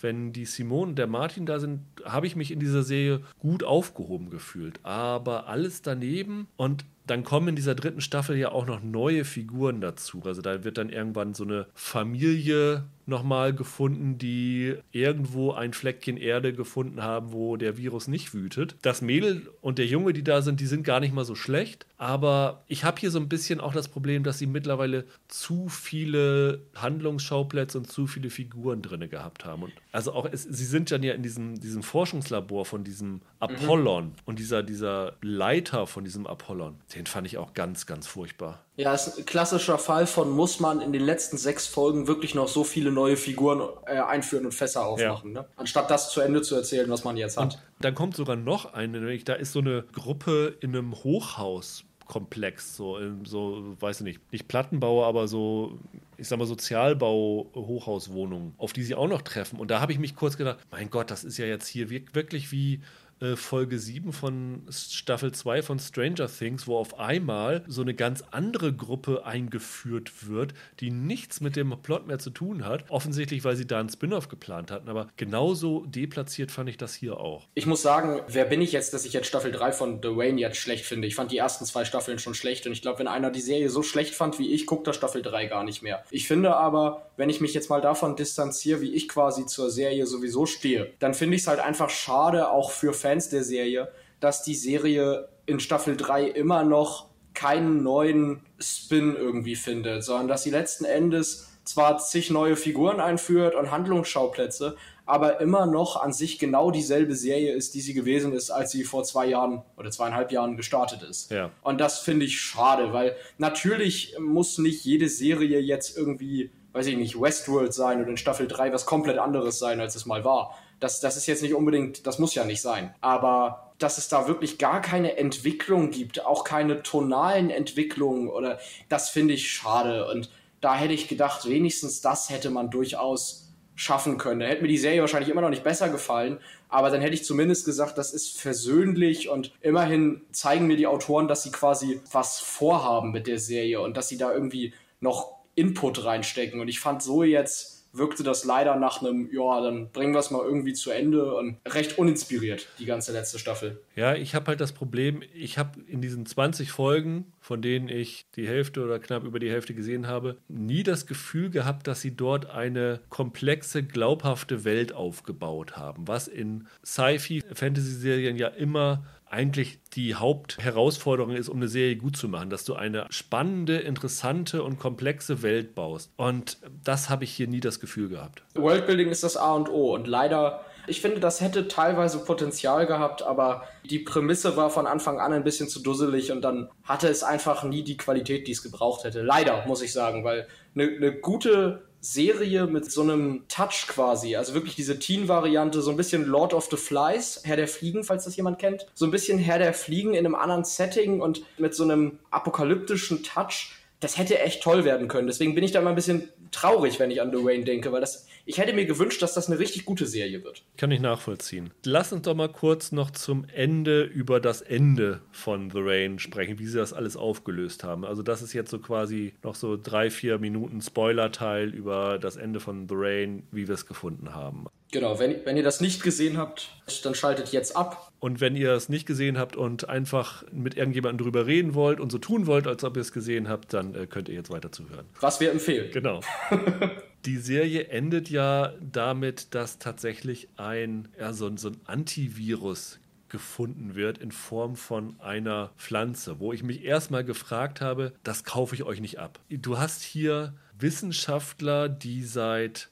wenn, die Simone und der Martin da sind, habe ich mich in dieser Serie gut aufgehoben gefühlt. Aber alles daneben und dann kommen in dieser dritten Staffel ja auch noch neue Figuren dazu. Also da wird dann irgendwann so eine Familie nochmal gefunden, die irgendwo ein Fleckchen Erde gefunden haben, wo der Virus nicht wütet. Das Mädel und der Junge, die da sind, die sind gar nicht mal so schlecht. Aber ich habe hier so ein bisschen auch das Problem, dass sie mittlerweile zu viele Handlungsschauplätze und zu viele Figuren drin gehabt haben. Und also auch, es, sie sind dann ja in diesem, diesem Forschungslabor von diesem Apollon mhm. und dieser, dieser Leiter von diesem Apollon. Den fand ich auch ganz, ganz furchtbar. Ja, ist ein klassischer Fall von, muss man in den letzten sechs Folgen wirklich noch so viele neue Figuren äh, einführen und Fässer aufmachen, ja. ne? anstatt das zu Ende zu erzählen, was man jetzt hat. Und dann kommt sogar noch eine, nämlich da ist so eine Gruppe in einem Hochhaus. Komplex, so, so, weiß ich nicht, nicht Plattenbauer, aber so, ich sag mal, Sozialbau-Hochhauswohnungen, auf die sie auch noch treffen. Und da habe ich mich kurz gedacht, mein Gott, das ist ja jetzt hier wirklich wie äh, Folge 7 von Staffel 2 von Stranger Things, wo auf einmal so eine ganz andere Gruppe eingeführt wird, die nichts mit dem Plot mehr zu tun hat. Offensichtlich, weil sie da einen Spin-off geplant hatten. Aber genauso deplatziert fand ich das hier auch. Ich muss sagen, wer bin ich jetzt, dass ich jetzt Staffel 3 von The Wayne jetzt schlecht finde? Ich fand die ersten zwei Staffeln schon schlecht und ich glaube, wenn einer die Serie so schlecht fand wie ich, guckt er Staffel 3 gar nicht mehr. Ich finde aber, wenn ich mich jetzt mal davon distanziere, wie ich quasi zur Serie sowieso stehe, dann finde ich es halt einfach schade, auch für Fans Fans der Serie, dass die Serie in Staffel 3 immer noch keinen neuen Spin irgendwie findet, sondern dass sie letzten Endes zwar zig neue Figuren einführt und Handlungsschauplätze, aber immer noch an sich genau dieselbe Serie ist, die sie gewesen ist, als sie vor zwei Jahren oder zweieinhalb Jahren gestartet ist. Ja. Und das finde ich schade, weil natürlich muss nicht jede Serie jetzt irgendwie, weiß ich nicht, Westworld sein oder in Staffel 3 was komplett anderes sein, als es mal war. Das, das ist jetzt nicht unbedingt, das muss ja nicht sein. Aber dass es da wirklich gar keine Entwicklung gibt, auch keine tonalen Entwicklungen oder das finde ich schade. Und da hätte ich gedacht, wenigstens das hätte man durchaus schaffen können. Da hätte mir die Serie wahrscheinlich immer noch nicht besser gefallen, aber dann hätte ich zumindest gesagt, das ist versöhnlich und immerhin zeigen mir die Autoren, dass sie quasi was vorhaben mit der Serie und dass sie da irgendwie noch Input reinstecken. Und ich fand so jetzt wirkte das leider nach einem, ja, dann bringen wir es mal irgendwie zu Ende und recht uninspiriert, die ganze letzte Staffel. Ja, ich habe halt das Problem, ich habe in diesen 20 Folgen, von denen ich die Hälfte oder knapp über die Hälfte gesehen habe, nie das Gefühl gehabt, dass sie dort eine komplexe, glaubhafte Welt aufgebaut haben, was in Sci-Fi-Fantasy-Serien ja immer eigentlich die Hauptherausforderung ist, um eine Serie gut zu machen, dass du eine spannende, interessante und komplexe Welt baust. Und das habe ich hier nie das Gefühl gehabt. Worldbuilding ist das A und O und leider ich finde, das hätte teilweise Potenzial gehabt, aber die Prämisse war von Anfang an ein bisschen zu dusselig und dann hatte es einfach nie die Qualität, die es gebraucht hätte. Leider, muss ich sagen, weil eine, eine gute Serie mit so einem Touch quasi, also wirklich diese Teen-Variante, so ein bisschen Lord of the Flies, Herr der Fliegen, falls das jemand kennt, so ein bisschen Herr der Fliegen in einem anderen Setting und mit so einem apokalyptischen Touch, das hätte echt toll werden können. Deswegen bin ich da mal ein bisschen traurig, wenn ich an Rain denke, weil das ich hätte mir gewünscht, dass das eine richtig gute Serie wird. Kann ich nachvollziehen. Lass uns doch mal kurz noch zum Ende über das Ende von The Rain sprechen, wie sie das alles aufgelöst haben. Also das ist jetzt so quasi noch so drei, vier Minuten Spoiler-Teil über das Ende von The Rain, wie wir es gefunden haben. Genau, wenn, wenn ihr das nicht gesehen habt, dann schaltet jetzt ab. Und wenn ihr es nicht gesehen habt und einfach mit irgendjemandem drüber reden wollt und so tun wollt, als ob ihr es gesehen habt, dann äh, könnt ihr jetzt weiter zuhören. Was wir empfehlen. Genau. Die Serie endet ja damit, dass tatsächlich ein, ja, so, so ein Antivirus gefunden wird in Form von einer Pflanze, wo ich mich erstmal gefragt habe, das kaufe ich euch nicht ab. Du hast hier Wissenschaftler, die seit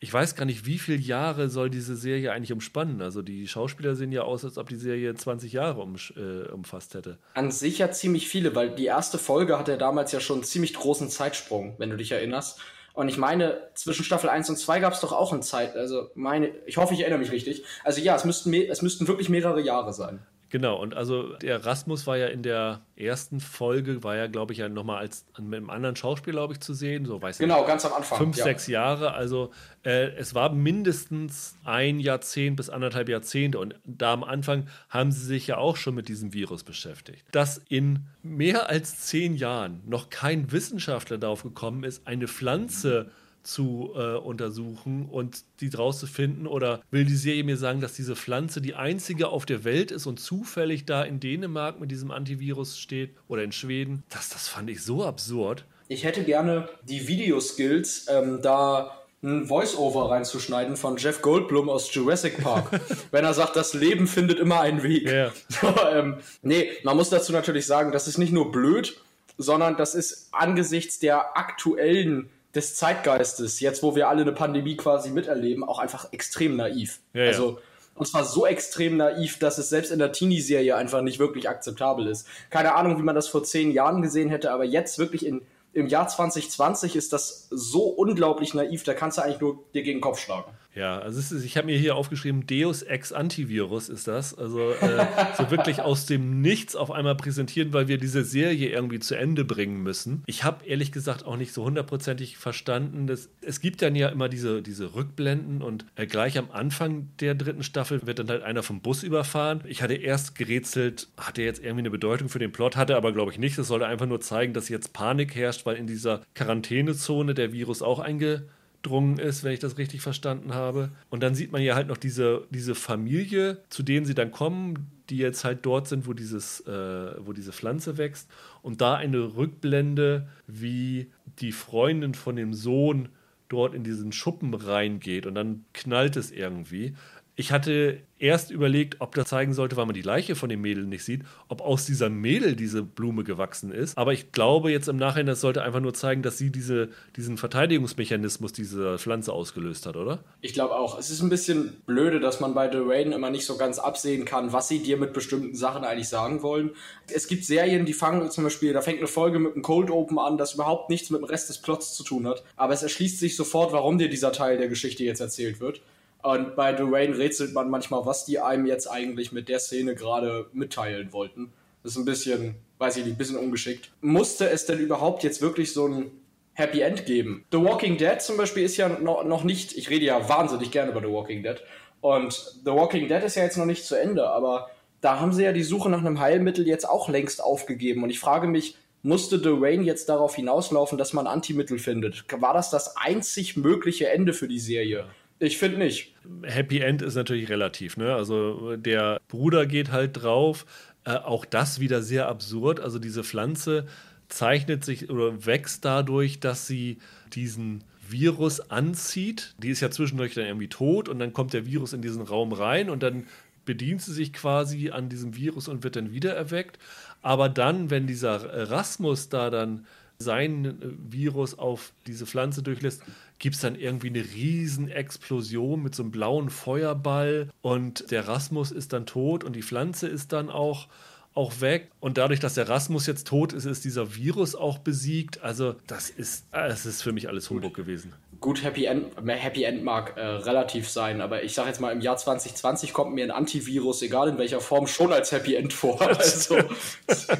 ich weiß gar nicht, wie viele Jahre soll diese Serie eigentlich umspannen. Also die Schauspieler sehen ja aus, als ob die Serie 20 Jahre um, äh, umfasst hätte. An sich ja ziemlich viele, weil die erste Folge hatte damals ja schon einen ziemlich großen Zeitsprung, wenn du dich erinnerst. Und ich meine, zwischen Staffel 1 und 2 gab es doch auch eine Zeit. Also meine, ich hoffe, ich erinnere mich richtig. Also ja, es müssten, es müssten wirklich mehrere Jahre sein. Genau, und also der Rasmus war ja in der ersten Folge, war ja, glaube ich, ja nochmal als mit einem anderen Schauspiel, glaube ich, zu sehen. So weiß Genau, ganz am Anfang. Fünf, ja. sechs Jahre. Also äh, es war mindestens ein Jahrzehnt bis anderthalb Jahrzehnte. Und da am Anfang haben sie sich ja auch schon mit diesem Virus beschäftigt. Dass in mehr als zehn Jahren noch kein Wissenschaftler darauf gekommen ist, eine Pflanze. Mhm zu äh, untersuchen und die draus zu finden? Oder will die Serie mir sagen, dass diese Pflanze die einzige auf der Welt ist und zufällig da in Dänemark mit diesem Antivirus steht oder in Schweden? Das, das fand ich so absurd. Ich hätte gerne die Videoskills, ähm, da ein Voice-Over reinzuschneiden von Jeff Goldblum aus Jurassic Park, wenn er sagt, das Leben findet immer einen Weg. Yeah. So, ähm, nee, man muss dazu natürlich sagen, das ist nicht nur blöd, sondern das ist angesichts der aktuellen des Zeitgeistes, jetzt wo wir alle eine Pandemie quasi miterleben, auch einfach extrem naiv. Ja, also ja. Und zwar so extrem naiv, dass es selbst in der Teenie-Serie einfach nicht wirklich akzeptabel ist. Keine Ahnung, wie man das vor zehn Jahren gesehen hätte, aber jetzt wirklich in, im Jahr 2020 ist das so unglaublich naiv, da kannst du eigentlich nur dir gegen den Kopf schlagen. Ja, also ist, ich habe mir hier aufgeschrieben, Deus Ex Antivirus ist das. Also äh, so wirklich aus dem Nichts auf einmal präsentieren, weil wir diese Serie irgendwie zu Ende bringen müssen. Ich habe ehrlich gesagt auch nicht so hundertprozentig verstanden, dass es gibt dann ja immer diese, diese Rückblenden und äh, gleich am Anfang der dritten Staffel wird dann halt einer vom Bus überfahren. Ich hatte erst gerätselt, hat er jetzt irgendwie eine Bedeutung für den Plot, hatte aber glaube ich nicht. Das sollte einfach nur zeigen, dass jetzt Panik herrscht, weil in dieser Quarantänezone der Virus auch einge gedrungen ist, wenn ich das richtig verstanden habe. Und dann sieht man ja halt noch diese, diese Familie, zu denen sie dann kommen, die jetzt halt dort sind, wo, dieses, äh, wo diese Pflanze wächst. Und da eine Rückblende, wie die Freundin von dem Sohn dort in diesen Schuppen reingeht und dann knallt es irgendwie. Ich hatte erst überlegt, ob das zeigen sollte, weil man die Leiche von dem Mädel nicht sieht, ob aus dieser Mädel diese Blume gewachsen ist. Aber ich glaube jetzt im Nachhinein, das sollte einfach nur zeigen, dass sie diese, diesen Verteidigungsmechanismus dieser Pflanze ausgelöst hat, oder? Ich glaube auch. Es ist ein bisschen blöde, dass man bei The immer nicht so ganz absehen kann, was sie dir mit bestimmten Sachen eigentlich sagen wollen. Es gibt Serien, die fangen zum Beispiel, da fängt eine Folge mit einem Cold Open an, das überhaupt nichts mit dem Rest des Plots zu tun hat. Aber es erschließt sich sofort, warum dir dieser Teil der Geschichte jetzt erzählt wird. Und bei Dwayne rätselt man manchmal, was die einem jetzt eigentlich mit der Szene gerade mitteilen wollten. Das ist ein bisschen, weiß ich nicht, ein bisschen ungeschickt. Musste es denn überhaupt jetzt wirklich so ein Happy End geben? The Walking Dead zum Beispiel ist ja noch, noch nicht, ich rede ja wahnsinnig gerne über The Walking Dead. Und The Walking Dead ist ja jetzt noch nicht zu Ende, aber da haben sie ja die Suche nach einem Heilmittel jetzt auch längst aufgegeben. Und ich frage mich, musste Dwayne jetzt darauf hinauslaufen, dass man Antimittel findet? War das das einzig mögliche Ende für die Serie? Ich finde nicht. Happy End ist natürlich relativ, ne? Also der Bruder geht halt drauf. Äh, auch das wieder sehr absurd. Also diese Pflanze zeichnet sich oder wächst dadurch, dass sie diesen Virus anzieht. Die ist ja zwischendurch dann irgendwie tot und dann kommt der Virus in diesen Raum rein und dann bedient sie sich quasi an diesem Virus und wird dann wieder erweckt. Aber dann, wenn dieser Rasmus da dann sein Virus auf diese Pflanze durchlässt, gibt es dann irgendwie eine riesen Explosion mit so einem blauen Feuerball und der Rasmus ist dann tot und die Pflanze ist dann auch auch weg. Und dadurch, dass der Rasmus jetzt tot ist, ist dieser Virus auch besiegt. Also, das ist, das ist für mich alles Humbug gewesen gut, Happy End, Happy End mag äh, relativ sein, aber ich sage jetzt mal, im Jahr 2020 kommt mir ein Antivirus, egal in welcher Form, schon als Happy End vor. Also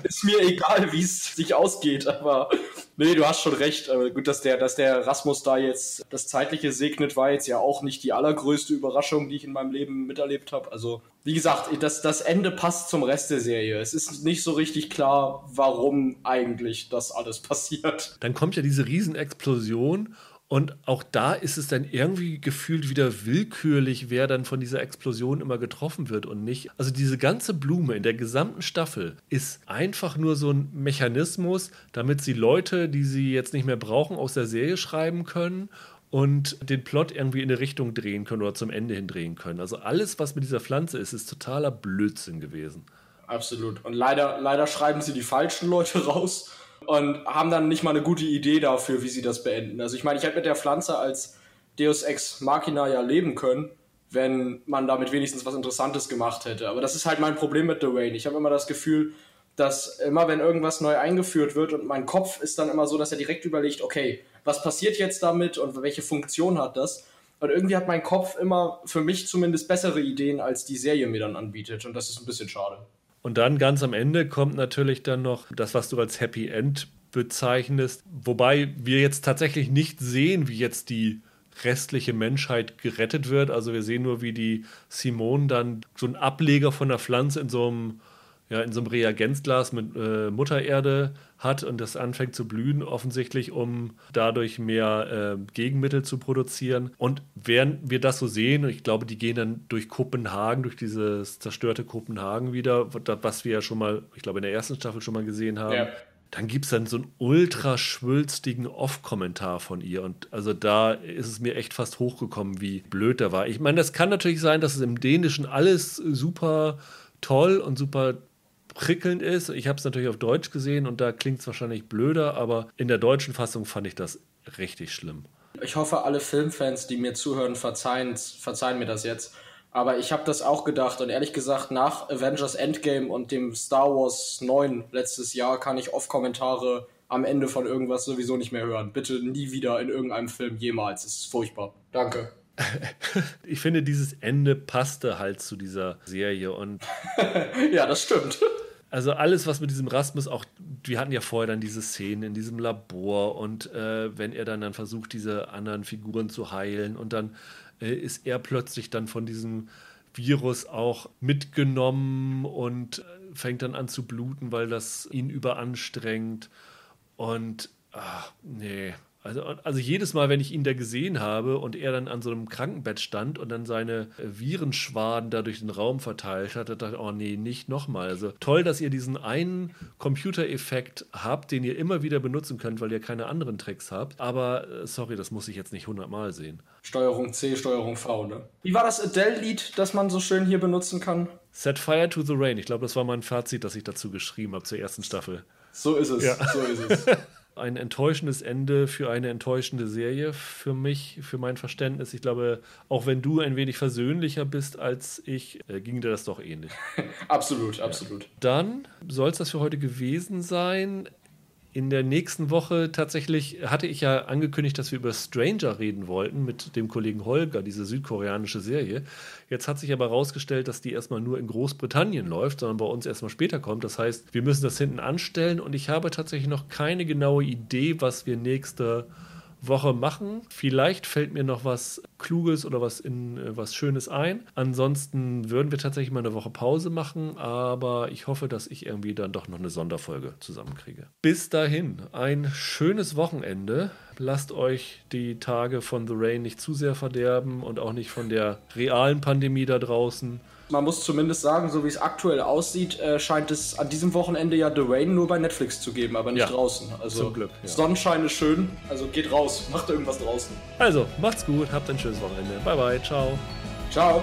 ist mir egal, wie es sich ausgeht, aber nee, du hast schon recht. Äh, gut, dass der, dass der Rasmus da jetzt das Zeitliche segnet, war jetzt ja auch nicht die allergrößte Überraschung, die ich in meinem Leben miterlebt habe. Also, wie gesagt, das, das Ende passt zum Rest der Serie. Es ist nicht so richtig klar, warum eigentlich das alles passiert. Dann kommt ja diese Riesenexplosion und auch da ist es dann irgendwie gefühlt wieder willkürlich, wer dann von dieser Explosion immer getroffen wird und nicht. Also diese ganze Blume in der gesamten Staffel ist einfach nur so ein Mechanismus, damit sie Leute, die sie jetzt nicht mehr brauchen, aus der Serie schreiben können und den Plot irgendwie in eine Richtung drehen können oder zum Ende hin drehen können. Also alles, was mit dieser Pflanze ist, ist totaler Blödsinn gewesen. Absolut. Und leider, leider schreiben sie die falschen Leute raus und haben dann nicht mal eine gute Idee dafür, wie sie das beenden. Also ich meine, ich hätte mit der Pflanze als Deus Ex Machina ja leben können, wenn man damit wenigstens was Interessantes gemacht hätte. Aber das ist halt mein Problem mit The Rain. Ich habe immer das Gefühl, dass immer wenn irgendwas neu eingeführt wird und mein Kopf ist dann immer so, dass er direkt überlegt, okay, was passiert jetzt damit und welche Funktion hat das? Und irgendwie hat mein Kopf immer für mich zumindest bessere Ideen, als die Serie mir dann anbietet. Und das ist ein bisschen schade. Und dann ganz am Ende kommt natürlich dann noch das, was du als Happy End bezeichnest. Wobei wir jetzt tatsächlich nicht sehen, wie jetzt die restliche Menschheit gerettet wird. Also wir sehen nur, wie die Simone dann so einen Ableger von der Pflanze in so einem ja, in so einem Reagenzglas mit äh, Muttererde hat und das anfängt zu blühen, offensichtlich, um dadurch mehr äh, Gegenmittel zu produzieren. Und während wir das so sehen, ich glaube, die gehen dann durch Kopenhagen, durch dieses zerstörte Kopenhagen wieder, was wir ja schon mal, ich glaube, in der ersten Staffel schon mal gesehen haben. Ja. Dann gibt es dann so einen ultra schwülstigen Off-Kommentar von ihr. Und also da ist es mir echt fast hochgekommen, wie blöd der war. Ich meine, das kann natürlich sein, dass es im Dänischen alles super toll und super prickelnd ist. Ich habe es natürlich auf Deutsch gesehen und da klingt es wahrscheinlich blöder, aber in der deutschen Fassung fand ich das richtig schlimm. Ich hoffe, alle Filmfans, die mir zuhören, verzeihen, verzeihen mir das jetzt. Aber ich habe das auch gedacht und ehrlich gesagt, nach Avengers Endgame und dem Star Wars 9 letztes Jahr kann ich Off-Kommentare am Ende von irgendwas sowieso nicht mehr hören. Bitte nie wieder in irgendeinem Film jemals. Es ist furchtbar. Danke. ich finde, dieses Ende passte halt zu dieser Serie und. ja, das stimmt. Also alles, was mit diesem Rasmus auch, wir hatten ja vorher dann diese Szenen in diesem Labor und äh, wenn er dann, dann versucht, diese anderen Figuren zu heilen und dann äh, ist er plötzlich dann von diesem Virus auch mitgenommen und äh, fängt dann an zu bluten, weil das ihn überanstrengt und ach, nee, also, also jedes Mal, wenn ich ihn da gesehen habe und er dann an so einem Krankenbett stand und dann seine Virenschwaden da durch den Raum verteilt hat, dachte ich, oh nee, nicht nochmal. Also toll, dass ihr diesen einen Computereffekt habt, den ihr immer wieder benutzen könnt, weil ihr keine anderen Tricks habt. Aber äh, sorry, das muss ich jetzt nicht hundertmal sehen. Steuerung C, Steuerung V, ne? Wie war das Adele-Lied, das man so schön hier benutzen kann? Set Fire to the Rain. Ich glaube, das war mein Fazit, das ich dazu geschrieben habe zur ersten Staffel. So ist es, ja. so ist es. ein enttäuschendes Ende für eine enttäuschende Serie für mich, für mein Verständnis. Ich glaube, auch wenn du ein wenig versöhnlicher bist als ich, äh, ging dir das doch ähnlich. absolut, absolut. Ja. Dann soll es das für heute gewesen sein in der nächsten Woche tatsächlich hatte ich ja angekündigt, dass wir über Stranger reden wollten mit dem Kollegen Holger, diese südkoreanische Serie. Jetzt hat sich aber herausgestellt, dass die erstmal nur in Großbritannien läuft, sondern bei uns erstmal später kommt. Das heißt, wir müssen das hinten anstellen und ich habe tatsächlich noch keine genaue Idee, was wir nächste Woche machen. Vielleicht fällt mir noch was Kluges oder was, in, äh, was Schönes ein. Ansonsten würden wir tatsächlich mal eine Woche Pause machen, aber ich hoffe, dass ich irgendwie dann doch noch eine Sonderfolge zusammenkriege. Bis dahin, ein schönes Wochenende. Lasst euch die Tage von The Rain nicht zu sehr verderben und auch nicht von der realen Pandemie da draußen. Man muss zumindest sagen, so wie es aktuell aussieht, äh, scheint es an diesem Wochenende ja The Rain nur bei Netflix zu geben, aber nicht Ja, draußen. Also zum Glück, ja. Sonnenschein ist schön, also geht raus, macht irgendwas draußen. Also, macht's gut, habt ein schönes Wochenende. Bye bye, ciao. Ciao.